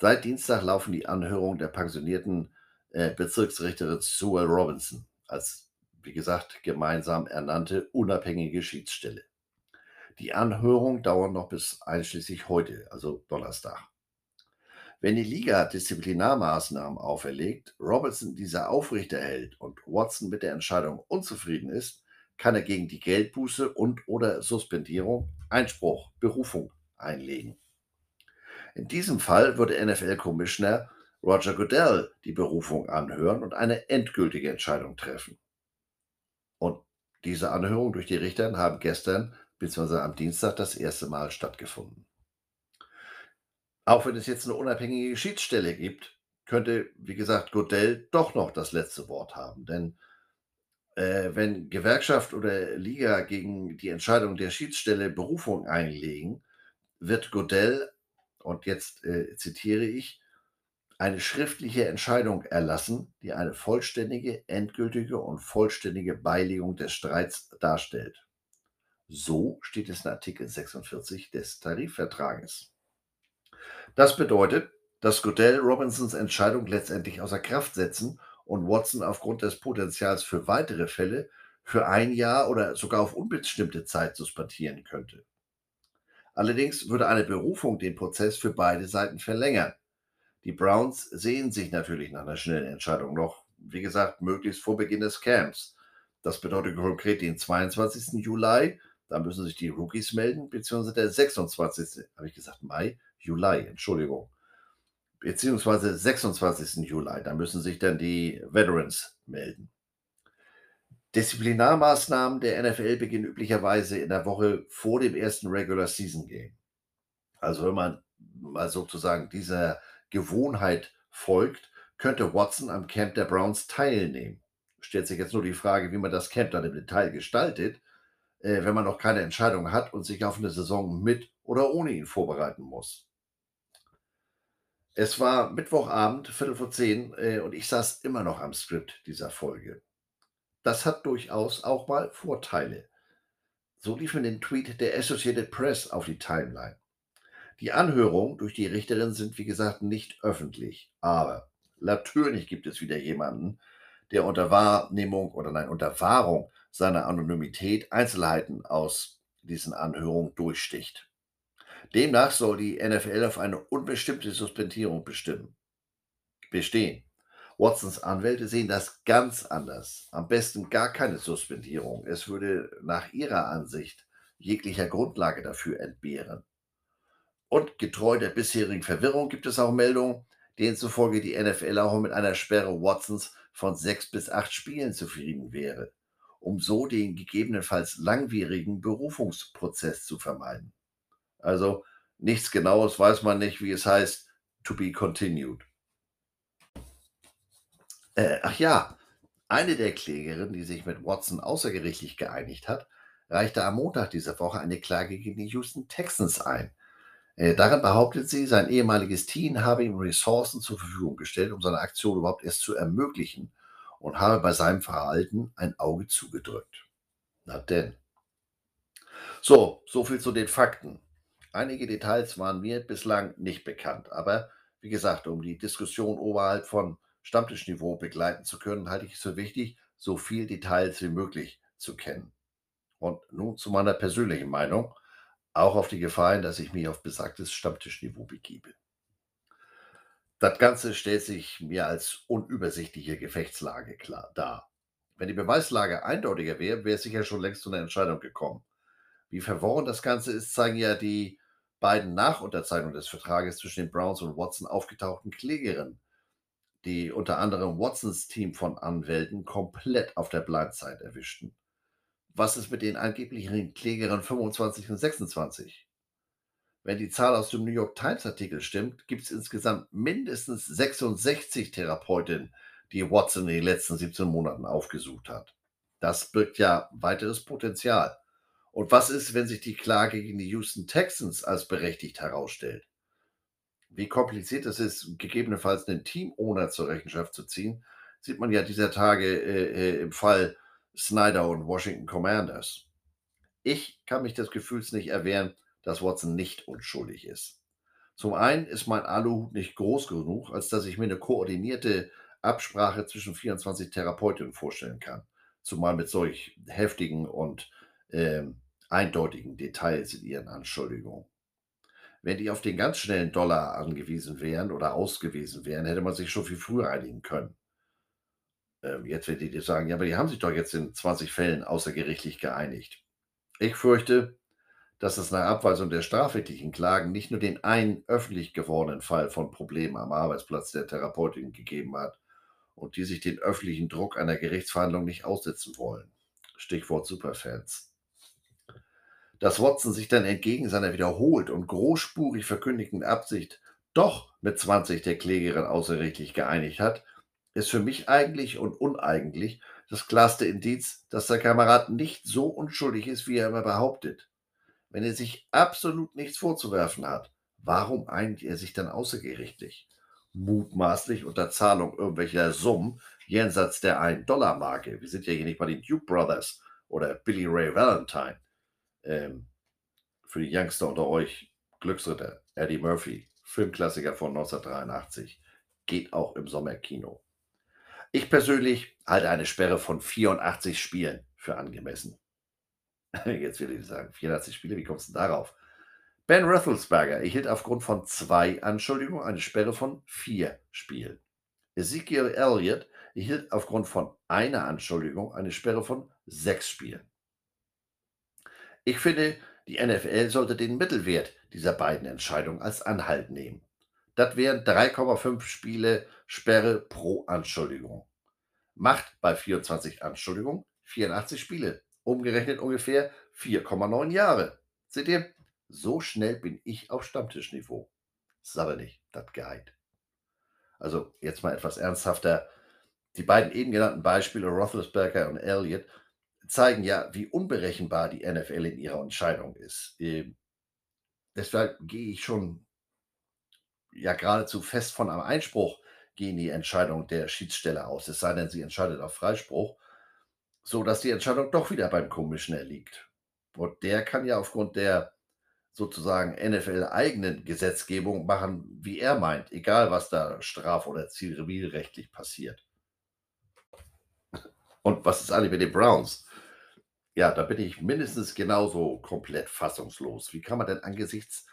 Seit Dienstag laufen die Anhörungen der pensionierten äh, Bezirksrichterin Sue Robinson als, wie gesagt, gemeinsam ernannte unabhängige Schiedsstelle. Die Anhörungen dauern noch bis einschließlich heute, also Donnerstag. Wenn die Liga Disziplinarmaßnahmen auferlegt, Robertson diese aufrechterhält und Watson mit der Entscheidung unzufrieden ist, kann er gegen die Geldbuße und oder Suspendierung Einspruch, Berufung einlegen. In diesem Fall würde NFL-Commissioner Roger Goodell die Berufung anhören und eine endgültige Entscheidung treffen. Und diese Anhörungen durch die Richter haben gestern bzw. am Dienstag das erste Mal stattgefunden. Auch wenn es jetzt eine unabhängige Schiedsstelle gibt, könnte, wie gesagt, Godell doch noch das letzte Wort haben. Denn äh, wenn Gewerkschaft oder Liga gegen die Entscheidung der Schiedsstelle Berufung einlegen, wird Godell, und jetzt äh, zitiere ich, eine schriftliche Entscheidung erlassen, die eine vollständige, endgültige und vollständige Beilegung des Streits darstellt. So steht es in Artikel 46 des Tarifvertrages. Das bedeutet, dass Goodell Robinsons Entscheidung letztendlich außer Kraft setzen und Watson aufgrund des Potenzials für weitere Fälle für ein Jahr oder sogar auf unbestimmte Zeit suspendieren könnte. Allerdings würde eine Berufung den Prozess für beide Seiten verlängern. Die Browns sehen sich natürlich nach einer schnellen Entscheidung noch, wie gesagt, möglichst vor Beginn des Camps. Das bedeutet konkret den 22. Juli da müssen sich die Rookies melden, beziehungsweise der 26. habe ich gesagt, Mai, Juli, Entschuldigung. Beziehungsweise 26. Juli, da müssen sich dann die Veterans melden. Disziplinarmaßnahmen der NFL beginnen üblicherweise in der Woche vor dem ersten Regular Season Game. Also wenn man mal sozusagen dieser Gewohnheit folgt, könnte Watson am Camp der Browns teilnehmen. Stellt sich jetzt nur die Frage, wie man das Camp dann im Detail gestaltet äh, wenn man noch keine Entscheidung hat und sich auf eine Saison mit oder ohne ihn vorbereiten muss. Es war Mittwochabend, Viertel vor zehn, äh, und ich saß immer noch am Skript dieser Folge. Das hat durchaus auch mal Vorteile. So lief mir den Tweet der Associated Press auf die Timeline. Die Anhörungen durch die Richterin sind, wie gesagt, nicht öffentlich. Aber natürlich gibt es wieder jemanden, der unter Wahrnehmung oder nein, unter Wahrung seiner Anonymität Einzelheiten aus diesen Anhörungen durchsticht. Demnach soll die NFL auf eine unbestimmte Suspendierung bestimmen. Bestehen. Watsons Anwälte sehen das ganz anders. Am besten gar keine Suspendierung. Es würde nach ihrer Ansicht jeglicher Grundlage dafür entbehren. Und getreu der bisherigen Verwirrung gibt es auch Meldungen, denen zufolge die NFL auch mit einer Sperre Watsons von sechs bis acht Spielen zufrieden wäre um so den gegebenenfalls langwierigen Berufungsprozess zu vermeiden. Also nichts Genaues weiß man nicht, wie es heißt, to be continued. Äh, ach ja, eine der Klägerinnen, die sich mit Watson außergerichtlich geeinigt hat, reichte am Montag dieser Woche eine Klage gegen die Houston Texans ein. Äh, darin behauptet sie, sein ehemaliges Team habe ihm Ressourcen zur Verfügung gestellt, um seine Aktion überhaupt erst zu ermöglichen und habe bei seinem Verhalten ein Auge zugedrückt. Na denn. So, so viel zu den Fakten. Einige Details waren mir bislang nicht bekannt, aber wie gesagt, um die Diskussion oberhalb von Stammtischniveau begleiten zu können, halte ich es für wichtig, so viel Details wie möglich zu kennen. Und nun zu meiner persönlichen Meinung, auch auf die Gefahr hin, dass ich mich auf besagtes Stammtischniveau begebe. Das Ganze stellt sich mir als unübersichtliche Gefechtslage klar dar. Wenn die Beweislage eindeutiger wäre, wäre sicher schon längst zu einer Entscheidung gekommen. Wie verworren das Ganze ist, zeigen ja die beiden nach Unterzeichnung des Vertrages zwischen den Browns und Watson aufgetauchten Klägerinnen die unter anderem Watsons Team von Anwälten komplett auf der Blindside erwischten. Was ist mit den angeblichen Klägern 25 und 26? Wenn die Zahl aus dem New York Times Artikel stimmt, gibt es insgesamt mindestens 66 Therapeutinnen, die Watson in den letzten 17 Monaten aufgesucht hat. Das birgt ja weiteres Potenzial. Und was ist, wenn sich die Klage gegen die Houston Texans als berechtigt herausstellt? Wie kompliziert es ist, gegebenenfalls einen Team-Owner zur Rechenschaft zu ziehen, sieht man ja dieser Tage äh, äh, im Fall Snyder und Washington Commanders. Ich kann mich des Gefühls nicht erwehren, dass Watson nicht unschuldig ist. Zum einen ist mein Aluhut nicht groß genug, als dass ich mir eine koordinierte Absprache zwischen 24 Therapeutinnen vorstellen kann, zumal mit solch heftigen und äh, eindeutigen Details in ihren Anschuldigungen. Wenn die auf den ganz schnellen Dollar angewiesen wären oder ausgewiesen wären, hätte man sich schon viel früher einigen können. Ähm, jetzt werdet ihr sagen, ja, aber die haben sich doch jetzt in 20 Fällen außergerichtlich geeinigt. Ich fürchte, dass es nach Abweisung der strafrechtlichen Klagen nicht nur den einen öffentlich gewordenen Fall von Problemen am Arbeitsplatz der Therapeutin gegeben hat und die sich den öffentlichen Druck einer Gerichtsverhandlung nicht aussetzen wollen. Stichwort Superfans. Dass Watson sich dann entgegen seiner wiederholt und großspurig verkündigten Absicht doch mit 20 der Klägerin außerrechtlich geeinigt hat, ist für mich eigentlich und uneigentlich das klarste Indiz, dass der Kamerad nicht so unschuldig ist, wie er immer behauptet. Wenn er sich absolut nichts vorzuwerfen hat, warum einigt er sich dann außergerichtlich? Mutmaßlich unter Zahlung irgendwelcher Summen jenseits der 1-Dollar-Marke. Wir sind ja hier nicht bei den Duke Brothers oder Billy Ray Valentine. Ähm, für die Youngster unter euch, Glücksritter, Eddie Murphy, Filmklassiker von 1983, geht auch im Sommerkino. Ich persönlich halte eine Sperre von 84 Spielen für angemessen. [laughs] Jetzt will ich sagen, 84 Spiele, wie kommst du darauf? Ben Roethlisberger erhielt aufgrund von zwei Anschuldigungen eine Sperre von vier Spielen. Ezekiel Elliott erhielt aufgrund von einer Anschuldigung eine Sperre von sechs Spielen. Ich finde, die NFL sollte den Mittelwert dieser beiden Entscheidungen als Anhalt nehmen. Das wären 3,5 Spiele Sperre pro Anschuldigung. Macht bei 24 Anschuldigungen 84 Spiele. Umgerechnet ungefähr 4,9 Jahre. Seht ihr, so schnell bin ich auf Stammtischniveau. Ist aber nicht das Guide. Also jetzt mal etwas ernsthafter. Die beiden eben genannten Beispiele, Roethlisberger und Elliott, zeigen ja, wie unberechenbar die NFL in ihrer Entscheidung ist. Ähm, deshalb gehe ich schon ja geradezu fest von einem Einspruch gegen die Entscheidung der Schiedsstelle aus, es sei denn, sie entscheidet auf Freispruch, so dass die Entscheidung doch wieder beim Commissioner liegt. Und der kann ja aufgrund der sozusagen NFL-eigenen Gesetzgebung machen, wie er meint, egal was da straf- oder zivilrechtlich passiert. Und was ist eigentlich mit den Browns? Ja, da bin ich mindestens genauso komplett fassungslos. Wie kann man denn angesichts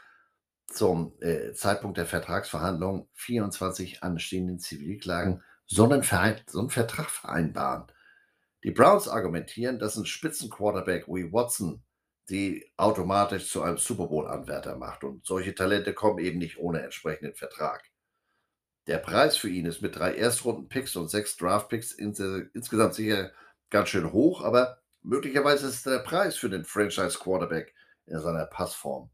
zum äh, Zeitpunkt der Vertragsverhandlungen 24 anstehenden Zivilklagen so einen, Verein, so einen Vertrag vereinbaren. Die Browns argumentieren, dass ein Spitzenquarterback wie Watson die automatisch zu einem Super Bowl-Anwärter macht. Und solche Talente kommen eben nicht ohne entsprechenden Vertrag. Der Preis für ihn ist mit drei Erstrunden-Picks und sechs Draft-Picks ins, insgesamt sicher ganz schön hoch, aber möglicherweise ist es der Preis für den Franchise-Quarterback in seiner Passform.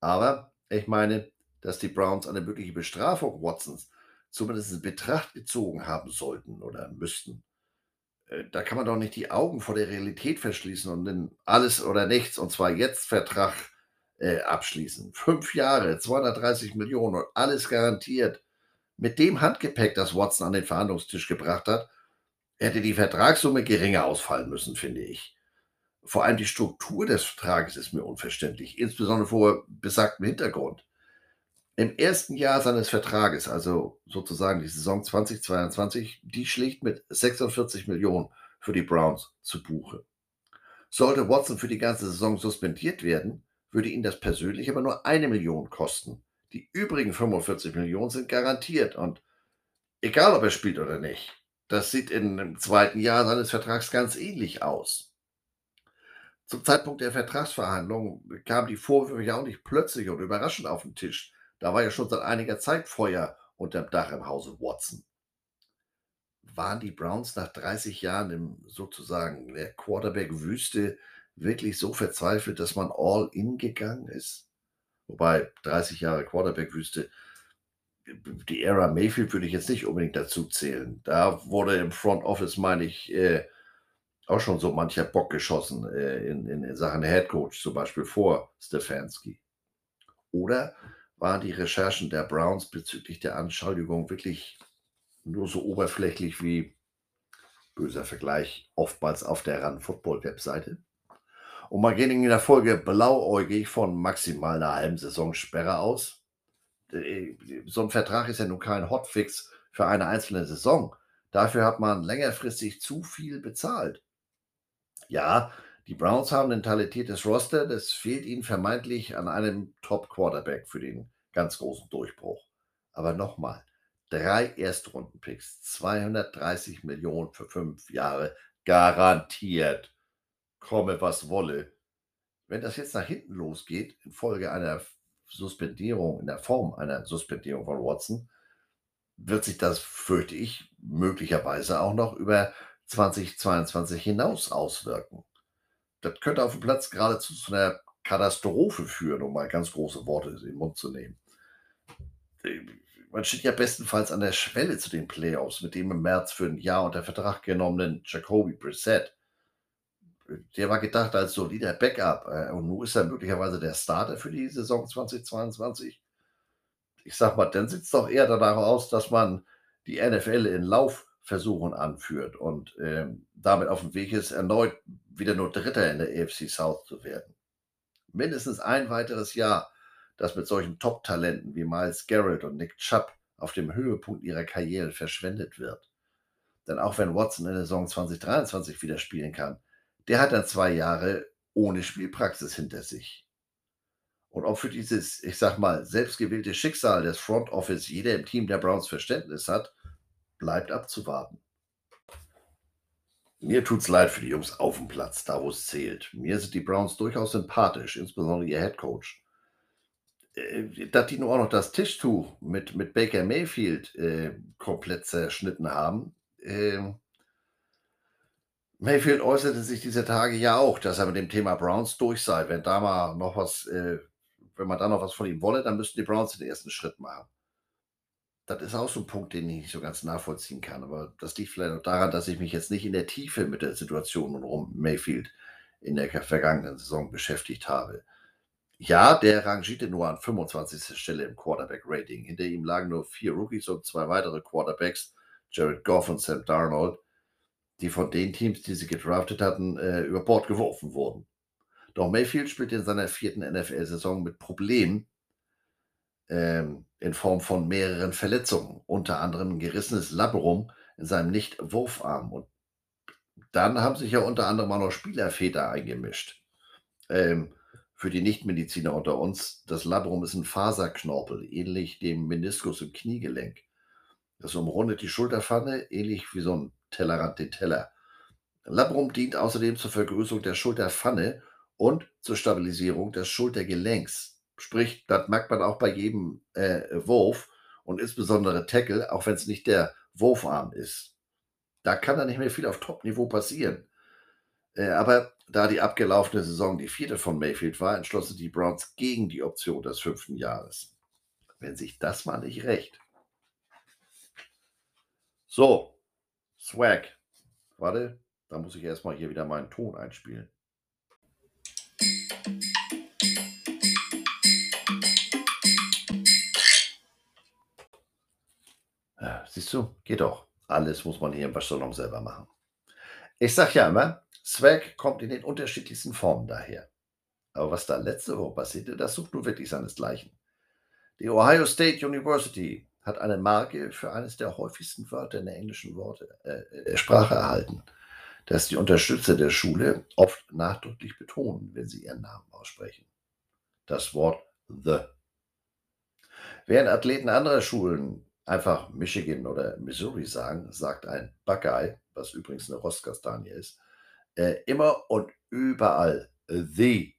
Aber ich meine, dass die Browns eine mögliche Bestrafung Watsons zumindest in Betracht gezogen haben sollten oder müssten. Äh, da kann man doch nicht die Augen vor der Realität verschließen und in alles oder nichts, und zwar jetzt Vertrag äh, abschließen. Fünf Jahre, 230 Millionen und alles garantiert. Mit dem Handgepäck, das Watson an den Verhandlungstisch gebracht hat, hätte die Vertragssumme geringer ausfallen müssen, finde ich. Vor allem die Struktur des Vertrages ist mir unverständlich, insbesondere vor besagtem Hintergrund. Im ersten Jahr seines Vertrages, also sozusagen die Saison 2022, die schlägt mit 46 Millionen für die Browns zu Buche. Sollte Watson für die ganze Saison suspendiert werden, würde ihn das persönlich aber nur eine Million kosten. Die übrigen 45 Millionen sind garantiert und egal ob er spielt oder nicht, das sieht im zweiten Jahr seines Vertrags ganz ähnlich aus. Zum Zeitpunkt der Vertragsverhandlungen kamen die Vorwürfe ja auch nicht plötzlich und überraschend auf den Tisch. Da war ja schon seit einiger Zeit Feuer unterm Dach im Hause Watson. waren die Browns nach 30 Jahren im sozusagen der Quarterback-Wüste wirklich so verzweifelt, dass man all in gegangen ist? Wobei 30 Jahre Quarterback-Wüste, die Ära Mayfield würde ich jetzt nicht unbedingt dazu zählen. Da wurde im Front Office, meine ich, äh, auch schon so mancher Bock geschossen äh, in, in, Sachen Head Coach, zum Beispiel vor Stefanski. Oder waren die Recherchen der Browns bezüglich der Anschuldigung wirklich nur so oberflächlich wie böser Vergleich oftmals auf der Run Football Webseite? Und man geht in der Folge blauäugig von maximal einer halben Saison Sperre aus. So ein Vertrag ist ja nun kein Hotfix für eine einzelne Saison. Dafür hat man längerfristig zu viel bezahlt. Ja, die Browns haben ein talentiertes Roster, das fehlt ihnen vermeintlich an einem Top-Quarterback für den ganz großen Durchbruch. Aber nochmal, drei Erstrundenpicks, 230 Millionen für fünf Jahre, garantiert. Komme, was wolle. Wenn das jetzt nach hinten losgeht, infolge einer Suspendierung, in der Form einer Suspendierung von Watson, wird sich das, fürchte ich, möglicherweise auch noch über 2022 hinaus auswirken. Das könnte auf dem Platz geradezu zu einer Katastrophe führen, um mal ganz große Worte in den Mund zu nehmen. Man steht ja bestenfalls an der Schwelle zu den Playoffs mit dem im März für ein Jahr unter Vertrag genommenen Jacoby Brissett. Der war gedacht als solider Backup äh, und nun ist er möglicherweise der Starter für die Saison 2022. Ich sag mal, dann sieht es doch eher danach aus, dass man die NFL in Lauf Versuchen anführt und ähm, damit auf dem Weg ist, erneut wieder nur Dritter in der AFC South zu werden. Mindestens ein weiteres Jahr, das mit solchen Top-Talenten wie Miles Garrett und Nick Chubb auf dem Höhepunkt ihrer Karriere verschwendet wird. Denn auch wenn Watson in der Saison 2023 wieder spielen kann, der hat dann zwei Jahre ohne Spielpraxis hinter sich. Und ob für dieses, ich sag mal, selbstgewählte Schicksal des Front Office jeder im Team der Browns Verständnis hat, bleibt abzuwarten. Mir tut's leid für die Jungs auf dem Platz, da wo es zählt. Mir sind die Browns durchaus sympathisch, insbesondere ihr Head Coach. Äh, dass die nur auch noch das Tischtuch mit, mit Baker Mayfield äh, komplett zerschnitten haben. Äh, Mayfield äußerte sich diese Tage ja auch, dass er mit dem Thema Browns durch sei. Wenn da mal noch was, äh, wenn man da noch was von ihm wolle, dann müssten die Browns den ersten Schritt machen das ist auch so ein Punkt, den ich nicht so ganz nachvollziehen kann. Aber das liegt vielleicht auch daran, dass ich mich jetzt nicht in der Tiefe mit der Situation um Mayfield in der vergangenen Saison beschäftigt habe. Ja, der rangierte nur an 25. Stelle im Quarterback-Rating. Hinter ihm lagen nur vier Rookies und zwei weitere Quarterbacks, Jared Goff und Sam Darnold, die von den Teams, die sie gedraftet hatten, äh, über Bord geworfen wurden. Doch Mayfield spielt in seiner vierten NFL-Saison mit Problemen, ähm, in Form von mehreren Verletzungen, unter anderem ein gerissenes Labrum in seinem Nicht-Wurfarm. Und dann haben sich ja unter anderem auch noch Spielerväter eingemischt. Ähm, für die Nichtmediziner unter uns, das Labrum ist ein Faserknorpel, ähnlich dem Meniskus im Kniegelenk. Das umrundet die Schulterpfanne, ähnlich wie so ein Tellerrand den Teller. Labrum dient außerdem zur Vergrößerung der Schulterpfanne und zur Stabilisierung des Schultergelenks. Sprich, das merkt man auch bei jedem äh, Wurf und insbesondere Tackle, auch wenn es nicht der Wurfarm ist. Da kann da nicht mehr viel auf Top-Niveau passieren. Äh, aber da die abgelaufene Saison die vierte von Mayfield war, entschlossen die Browns gegen die Option des fünften Jahres. Wenn sich das mal nicht recht. So, Swag. Warte, da muss ich erstmal hier wieder meinen Ton einspielen. Siehst du, geht doch. Alles muss man hier im Waschsalon selber machen. Ich sage ja immer, Swag kommt in den unterschiedlichsten Formen daher. Aber was da letzte Woche passierte, das sucht nur wirklich seinesgleichen. Die Ohio State University hat eine Marke für eines der häufigsten Wörter in der englischen Worte, äh, Sprache erhalten, das die Unterstützer der Schule oft nachdrücklich betonen, wenn sie ihren Namen aussprechen. Das Wort The. Während Athleten anderer Schulen einfach Michigan oder Missouri sagen, sagt ein Buckeye, was übrigens eine Rostkastanie ist, äh, immer und überall The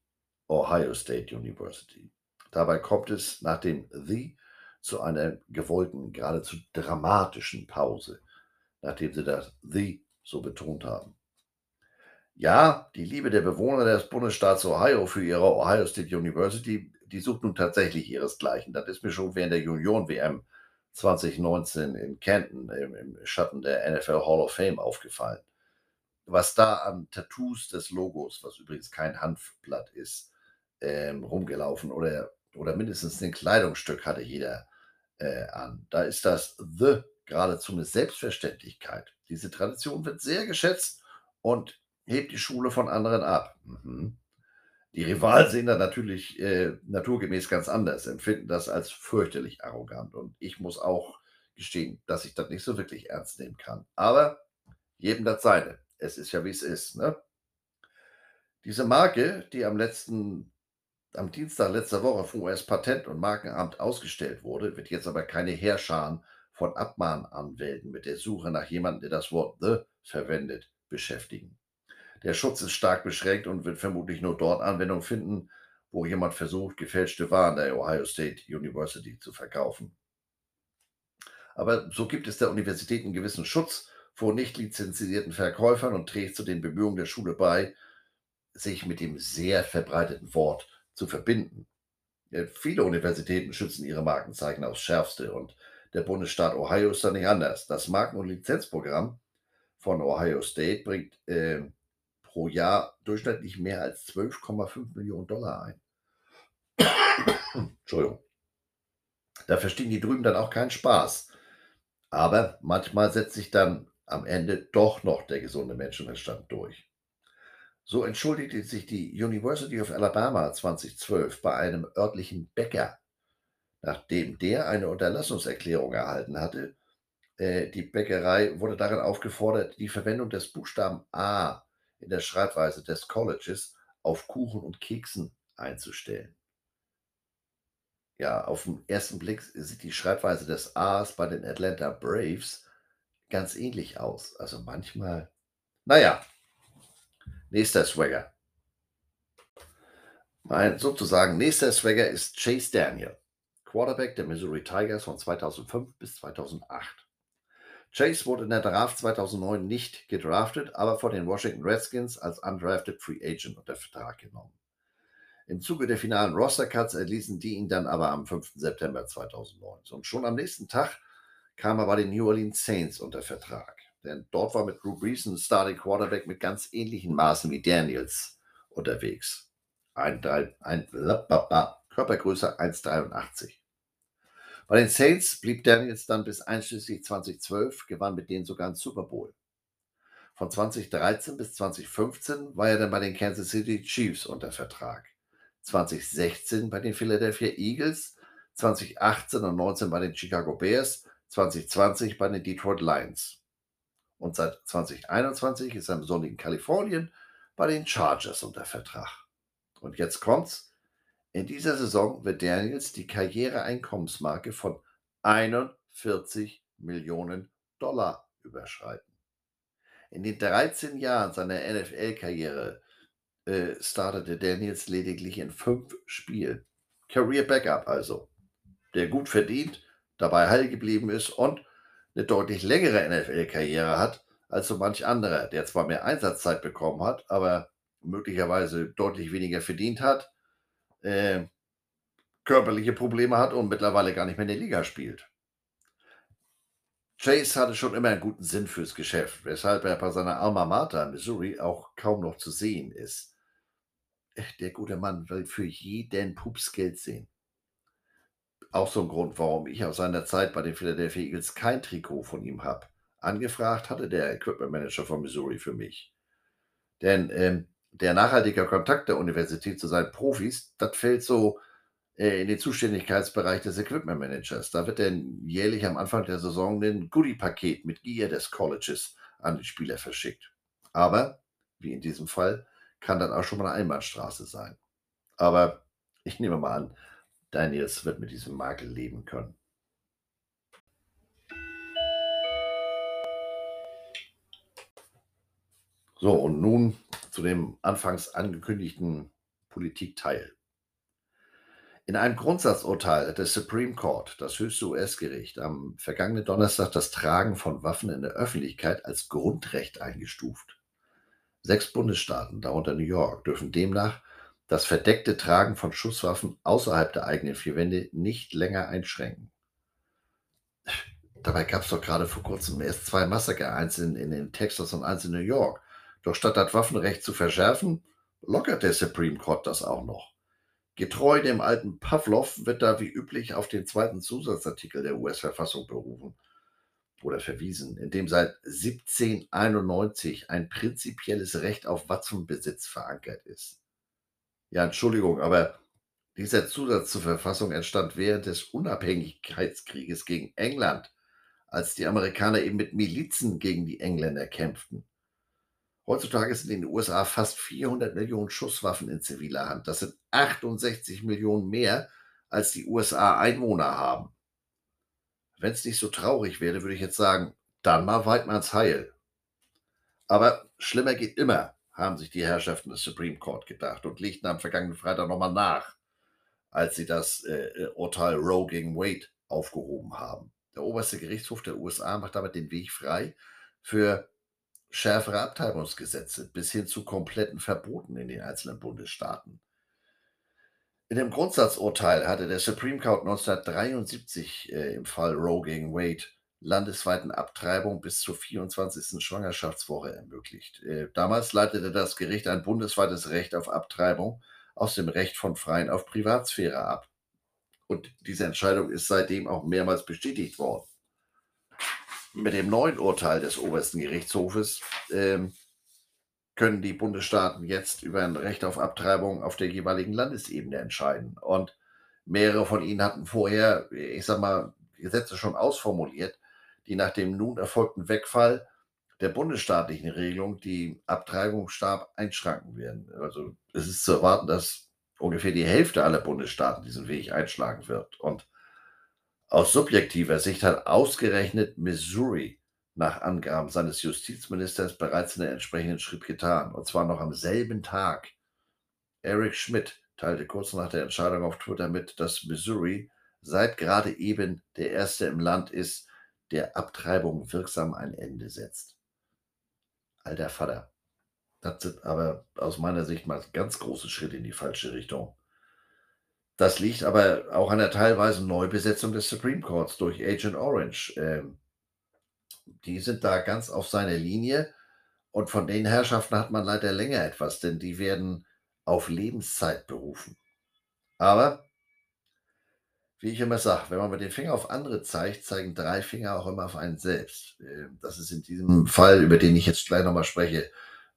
Ohio State University. Dabei kommt es nach dem The zu einer gewollten, geradezu dramatischen Pause. nachdem sie das The so betont haben. Ja, die Liebe der Bewohner des Bundesstaats Ohio für ihre Ohio State University, die sucht nun tatsächlich ihresgleichen. Das ist mir schon während der Junioren-WM 2019 in Canton im, im Schatten der NFL Hall of Fame aufgefallen. Was da an Tattoos des Logos, was übrigens kein Hanfblatt ist, ähm, rumgelaufen oder, oder mindestens ein Kleidungsstück hatte jeder äh, an. Da ist das The geradezu eine Selbstverständlichkeit. Diese Tradition wird sehr geschätzt und hebt die Schule von anderen ab. Mhm. Die Rivalen sehen das natürlich äh, naturgemäß ganz anders, empfinden das als fürchterlich arrogant. Und ich muss auch gestehen, dass ich das nicht so wirklich ernst nehmen kann. Aber jedem das seine. Es ist ja, wie es ist. Ne? Diese Marke, die am letzten, am Dienstag letzter Woche vom US-Patent- und Markenamt ausgestellt wurde, wird jetzt aber keine Heerscharen von Abmahnanwälten mit der Suche nach jemandem, der das Wort The verwendet, beschäftigen. Der Schutz ist stark beschränkt und wird vermutlich nur dort Anwendung finden, wo jemand versucht, gefälschte Waren der Ohio State University zu verkaufen. Aber so gibt es der Universität einen gewissen Schutz vor nicht lizenzierten Verkäufern und trägt zu den Bemühungen der Schule bei, sich mit dem sehr verbreiteten Wort zu verbinden. Viele Universitäten schützen ihre Markenzeichen aufs Schärfste und der Bundesstaat Ohio ist da nicht anders. Das Marken- und Lizenzprogramm von Ohio State bringt äh, pro Jahr durchschnittlich mehr als 12,5 Millionen Dollar ein. Entschuldigung. Da verstehen die drüben dann auch keinen Spaß. Aber manchmal setzt sich dann am Ende doch noch der gesunde Menschenverstand durch. So entschuldigte sich die University of Alabama 2012 bei einem örtlichen Bäcker, nachdem der eine Unterlassungserklärung erhalten hatte. Äh, die Bäckerei wurde darin aufgefordert, die Verwendung des Buchstaben A in der Schreibweise des Colleges auf Kuchen und Keksen einzustellen. Ja, auf den ersten Blick sieht die Schreibweise des A's bei den Atlanta Braves ganz ähnlich aus. Also manchmal, naja, nächster Swagger. Mein sozusagen nächster Swagger ist Chase Daniel, Quarterback der Missouri Tigers von 2005 bis 2008. Chase wurde in der Draft 2009 nicht gedraftet, aber von den Washington Redskins als undrafted Free Agent unter Vertrag genommen. Im Zuge der finalen Roster-Cuts erließen die ihn dann aber am 5. September 2009. Und schon am nächsten Tag kam er bei den New Orleans Saints unter Vertrag. Denn dort war mit Drew Brees ein Starting Quarterback mit ganz ähnlichen Maßen wie Daniels unterwegs. Ein, ein, ein Körpergröße 1,83. Bei den Saints blieb Daniels dann bis einschließlich 2012, gewann mit denen sogar einen Super Bowl. Von 2013 bis 2015 war er dann bei den Kansas City Chiefs unter Vertrag. 2016 bei den Philadelphia Eagles, 2018 und 19 bei den Chicago Bears, 2020 bei den Detroit Lions. Und seit 2021 ist er im sonnigen Kalifornien bei den Chargers unter Vertrag. Und jetzt kommt's. In dieser Saison wird Daniels die Karriereeinkommensmarke von 41 Millionen Dollar überschreiten. In den 13 Jahren seiner NFL-Karriere äh, startete Daniels lediglich in fünf Spielen. Career Backup also, der gut verdient, dabei heil geblieben ist und eine deutlich längere NFL-Karriere hat als so manch anderer, der zwar mehr Einsatzzeit bekommen hat, aber möglicherweise deutlich weniger verdient hat äh, körperliche Probleme hat und mittlerweile gar nicht mehr in der Liga spielt. Chase hatte schon immer einen guten Sinn fürs Geschäft, weshalb er bei seiner Alma Mater in Missouri auch kaum noch zu sehen ist. Der gute Mann will für jeden Pups Geld sehen. Auch so ein Grund, warum ich aus seiner Zeit bei den Philadelphia Eagles kein Trikot von ihm habe. Angefragt hatte der Equipment Manager von Missouri für mich. Denn ähm, der nachhaltige Kontakt der Universität zu seinen Profis, das fällt so äh, in den Zuständigkeitsbereich des Equipment Managers. Da wird dann jährlich am Anfang der Saison ein Goodie-Paket mit Gear des Colleges an die Spieler verschickt. Aber, wie in diesem Fall, kann dann auch schon mal eine Einbahnstraße sein. Aber ich nehme mal an, Daniels wird mit diesem Makel leben können. So, und nun zu dem anfangs angekündigten Politikteil. In einem Grundsatzurteil hat der Supreme Court, das höchste US-Gericht, am vergangenen Donnerstag das Tragen von Waffen in der Öffentlichkeit als Grundrecht eingestuft. Sechs Bundesstaaten, darunter New York, dürfen demnach das verdeckte Tragen von Schusswaffen außerhalb der eigenen vier Wände nicht länger einschränken. Dabei gab es doch gerade vor kurzem erst zwei Massaker, eins in, in, Texas und eins in New York. Doch statt das Waffenrecht zu verschärfen, lockert der Supreme Court das auch noch. Getreu dem alten Pavlov wird da wie üblich auf den zweiten Zusatzartikel der US-Verfassung berufen oder verwiesen, in dem seit 1791 ein prinzipielles Recht auf Waffenbesitz verankert ist. Ja, Entschuldigung, aber dieser Zusatz zur Verfassung entstand während des Unabhängigkeitskrieges gegen England, als die Amerikaner eben mit Milizen gegen die Engländer kämpften. Heutzutage sind in den USA fast 400 Millionen Schusswaffen in ziviler Hand. Das sind 68 Millionen mehr, als die USA Einwohner haben. Wenn es nicht so traurig wäre, würde ich jetzt sagen, dann mal Weidmanns Heil. Aber schlimmer geht immer, haben sich die Herrschaften des Supreme Court gedacht und legten am vergangenen Freitag nochmal nach, als sie das äh, äh, Urteil Roe gegen Wade aufgehoben haben. Der oberste Gerichtshof der USA macht damit den Weg frei für schärfere Abtreibungsgesetze bis hin zu kompletten Verboten in den einzelnen Bundesstaaten. In dem Grundsatzurteil hatte der Supreme Court 1973 äh, im Fall Roe gegen Wade landesweiten Abtreibung bis zur 24. Schwangerschaftswoche ermöglicht. Äh, damals leitete das Gericht ein bundesweites Recht auf Abtreibung aus dem Recht von Freien auf Privatsphäre ab. Und diese Entscheidung ist seitdem auch mehrmals bestätigt worden mit dem neuen Urteil des obersten Gerichtshofes ähm, können die Bundesstaaten jetzt über ein Recht auf Abtreibung auf der jeweiligen Landesebene entscheiden. Und mehrere von ihnen hatten vorher, ich sag mal, Gesetze schon ausformuliert, die nach dem nun erfolgten Wegfall der bundesstaatlichen Regelung die Abtreibung stark einschränken werden. Also es ist zu erwarten, dass ungefähr die Hälfte aller Bundesstaaten diesen Weg einschlagen wird. Und aus subjektiver Sicht hat ausgerechnet Missouri nach Angaben seines Justizministers bereits einen entsprechenden Schritt getan, und zwar noch am selben Tag. Eric Schmidt teilte kurz nach der Entscheidung auf Twitter mit, dass Missouri seit gerade eben der erste im Land ist, der Abtreibung wirksam ein Ende setzt. Alter Vater. Das sind aber aus meiner Sicht mal ganz große Schritte in die falsche Richtung. Das liegt aber auch an der teilweise Neubesetzung des Supreme Courts durch Agent Orange. Ähm, die sind da ganz auf seiner Linie und von den Herrschaften hat man leider länger etwas, denn die werden auf Lebenszeit berufen. Aber, wie ich immer sage, wenn man mit dem Finger auf andere zeigt, zeigen drei Finger auch immer auf einen selbst. Ähm, das ist in diesem Fall, über den ich jetzt gleich nochmal spreche,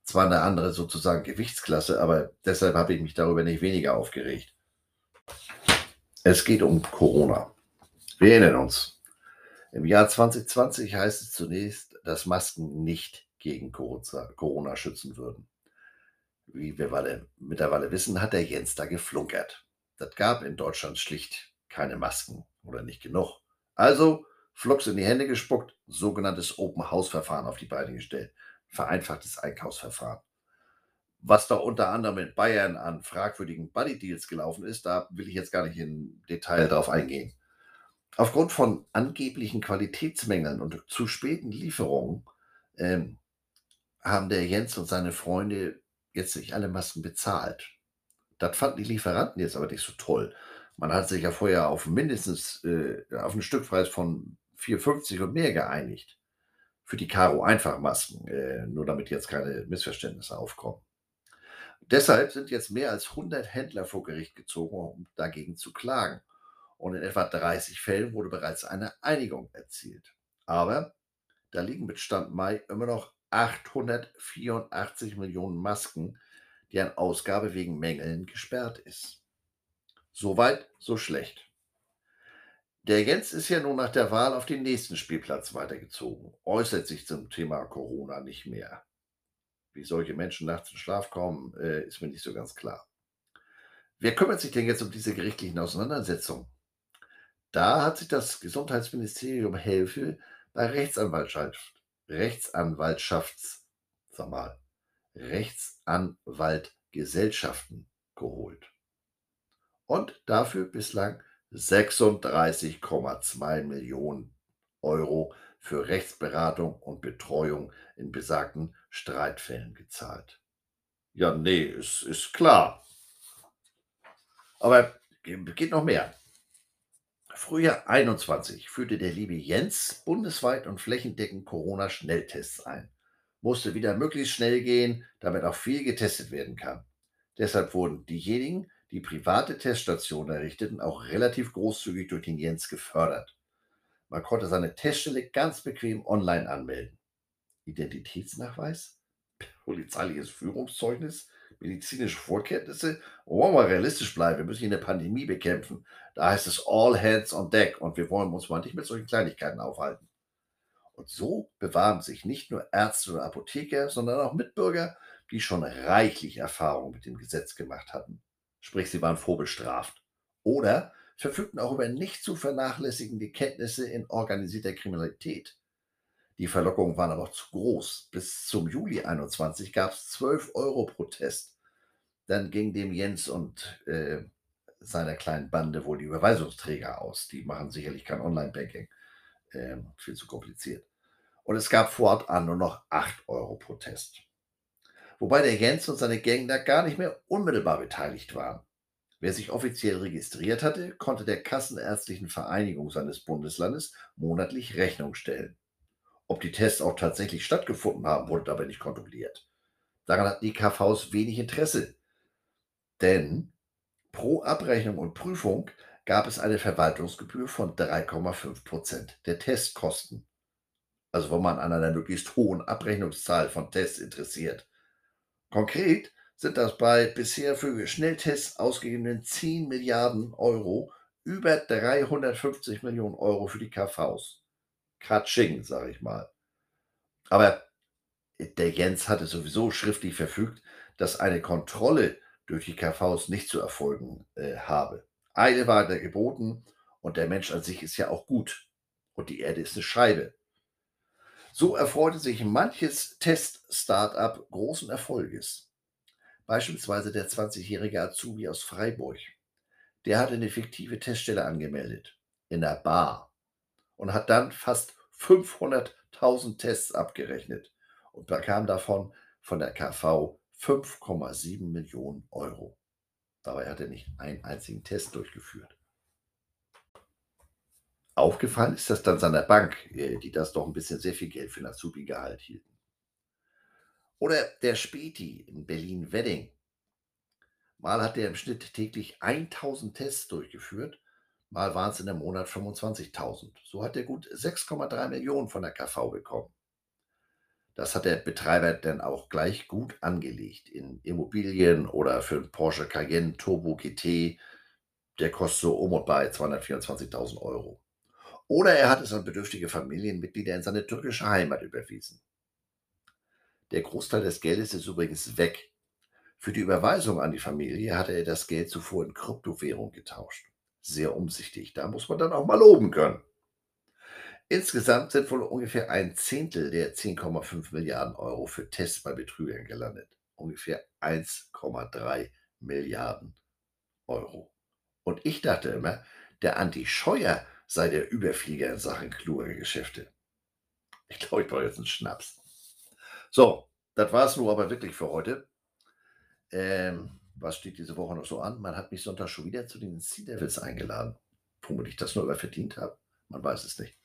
zwar eine andere sozusagen Gewichtsklasse, aber deshalb habe ich mich darüber nicht weniger aufgeregt. Es geht um Corona. Wir erinnern uns. Im Jahr 2020 heißt es zunächst, dass Masken nicht gegen Corona schützen würden. Wie wir mittlerweile wissen, hat der Jens da geflunkert. Das gab in Deutschland schlicht keine Masken oder nicht genug. Also Flux in die Hände gespuckt, sogenanntes Open-House-Verfahren auf die Beine gestellt. Vereinfachtes Einkaufsverfahren. Was da unter anderem in Bayern an fragwürdigen Buddy-Deals gelaufen ist, da will ich jetzt gar nicht im Detail drauf eingehen. Aufgrund von angeblichen Qualitätsmängeln und zu späten Lieferungen ähm, haben der Jens und seine Freunde jetzt nicht alle Masken bezahlt. Das fanden die Lieferanten jetzt aber nicht so toll. Man hat sich ja vorher auf mindestens äh, auf einen Stückpreis von 4,50 und mehr geeinigt. Für die Karo Einfachmasken, äh, nur damit jetzt keine Missverständnisse aufkommen. Deshalb sind jetzt mehr als 100 Händler vor Gericht gezogen, um dagegen zu klagen. Und in etwa 30 Fällen wurde bereits eine Einigung erzielt. Aber da liegen mit Stand Mai immer noch 884 Millionen Masken, an Ausgabe wegen Mängeln gesperrt ist. Soweit, so schlecht. Der Jens ist ja nun nach der Wahl auf den nächsten Spielplatz weitergezogen, äußert sich zum Thema Corona nicht mehr. Wie solche Menschen nachts in Schlaf kommen, äh, ist mir nicht so ganz klar. Wer kümmert sich denn jetzt um diese gerichtlichen Auseinandersetzungen? Da hat sich das Gesundheitsministerium Hilfe bei Rechtsanwaltschaft, Rechtsanwaltschafts, sag mal, Rechtsanwaltgesellschaften geholt. Und dafür bislang 36,2 Millionen Euro für Rechtsberatung und Betreuung in besagten Streitfällen gezahlt. Ja, nee, ist, ist klar. Aber geht noch mehr. Frühjahr 21 führte der liebe Jens bundesweit und flächendeckend Corona-Schnelltests ein. Musste wieder möglichst schnell gehen, damit auch viel getestet werden kann. Deshalb wurden diejenigen, die private Teststationen errichteten, auch relativ großzügig durch den Jens gefördert. Man konnte seine Teststelle ganz bequem online anmelden. Identitätsnachweis, [laughs] polizeiliches Führungszeugnis, medizinische Vorkenntnisse. wollen wir realistisch bleiben, wir müssen hier eine Pandemie bekämpfen. Da heißt es all hands on deck und wir wollen uns mal nicht mit solchen Kleinigkeiten aufhalten. Und so bewahren sich nicht nur Ärzte oder Apotheker, sondern auch Mitbürger, die schon reichlich Erfahrung mit dem Gesetz gemacht hatten. Sprich, sie waren vorbestraft. Oder verfügten auch über nicht zu vernachlässigende Kenntnisse in organisierter Kriminalität. Die Verlockungen waren aber zu groß. Bis zum Juli 21 gab es 12 Euro Protest. Dann ging dem Jens und äh, seiner kleinen Bande wohl die Überweisungsträger aus. Die machen sicherlich kein Online-Banking. Äh, viel zu kompliziert. Und es gab fortan nur noch 8 Euro Protest. Wobei der Jens und seine Gang da gar nicht mehr unmittelbar beteiligt waren. Wer sich offiziell registriert hatte, konnte der Kassenärztlichen Vereinigung seines Bundeslandes monatlich Rechnung stellen. Ob die Tests auch tatsächlich stattgefunden haben, wurde dabei nicht kontrolliert. Daran hatten die KVs wenig Interesse. Denn pro Abrechnung und Prüfung gab es eine Verwaltungsgebühr von 3,5 Prozent der Testkosten. Also wenn man an einer möglichst hohen Abrechnungszahl von Tests interessiert. Konkret sind das bei bisher für Schnelltests ausgegebenen 10 Milliarden Euro über 350 Millionen Euro für die KVs. Katsching, sage ich mal. Aber der Jens hatte sowieso schriftlich verfügt, dass eine Kontrolle durch die KVs nicht zu erfolgen äh, habe. Eile war da geboten und der Mensch an sich ist ja auch gut und die Erde ist eine Scheibe. So erfreute sich manches Test-Startup großen Erfolges. Beispielsweise der 20-jährige Azubi aus Freiburg. Der hatte eine fiktive Teststelle angemeldet in der Bar und hat dann fast 500.000 Tests abgerechnet und bekam davon von der KV 5,7 Millionen Euro. Dabei hat er nicht einen einzigen Test durchgeführt. Aufgefallen ist das dann seiner Bank, äh, die das doch ein bisschen sehr viel Geld für ein Azubi-Gehalt hielten. Oder der Späti in Berlin-Wedding. Mal hat er im Schnitt täglich 1000 Tests durchgeführt Mal waren es in einem Monat 25.000. So hat er gut 6,3 Millionen von der KV bekommen. Das hat der Betreiber dann auch gleich gut angelegt in Immobilien oder für einen Porsche Cayenne Turbo GT. Der kostet so um und bei 224.000 Euro. Oder er hat es an bedürftige Familienmitglieder in seine türkische Heimat überwiesen. Der Großteil des Geldes ist übrigens weg. Für die Überweisung an die Familie hatte er das Geld zuvor in Kryptowährung getauscht sehr umsichtig. Da muss man dann auch mal loben können. Insgesamt sind wohl ungefähr ein Zehntel der 10,5 Milliarden Euro für Tests bei Betrügern gelandet. Ungefähr 1,3 Milliarden Euro. Und ich dachte immer, der Anti Scheuer sei der Überflieger in Sachen kluge Geschäfte. Ich glaube, ich brauche jetzt einen Schnaps. So, das war es nur aber wirklich für heute. Ähm, was steht diese Woche noch so an? Man hat mich Sonntag schon wieder zu den Sea Devils eingeladen. Womit ich das nur überverdient habe. Man weiß es nicht.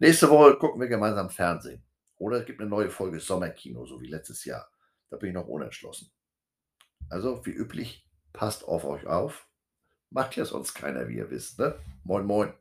Nächste Woche gucken wir gemeinsam Fernsehen. Oder es gibt eine neue Folge Sommerkino, so wie letztes Jahr. Da bin ich noch unentschlossen. Also, wie üblich, passt auf euch auf. Macht ja sonst keiner, wie ihr wisst. Ne? Moin, moin.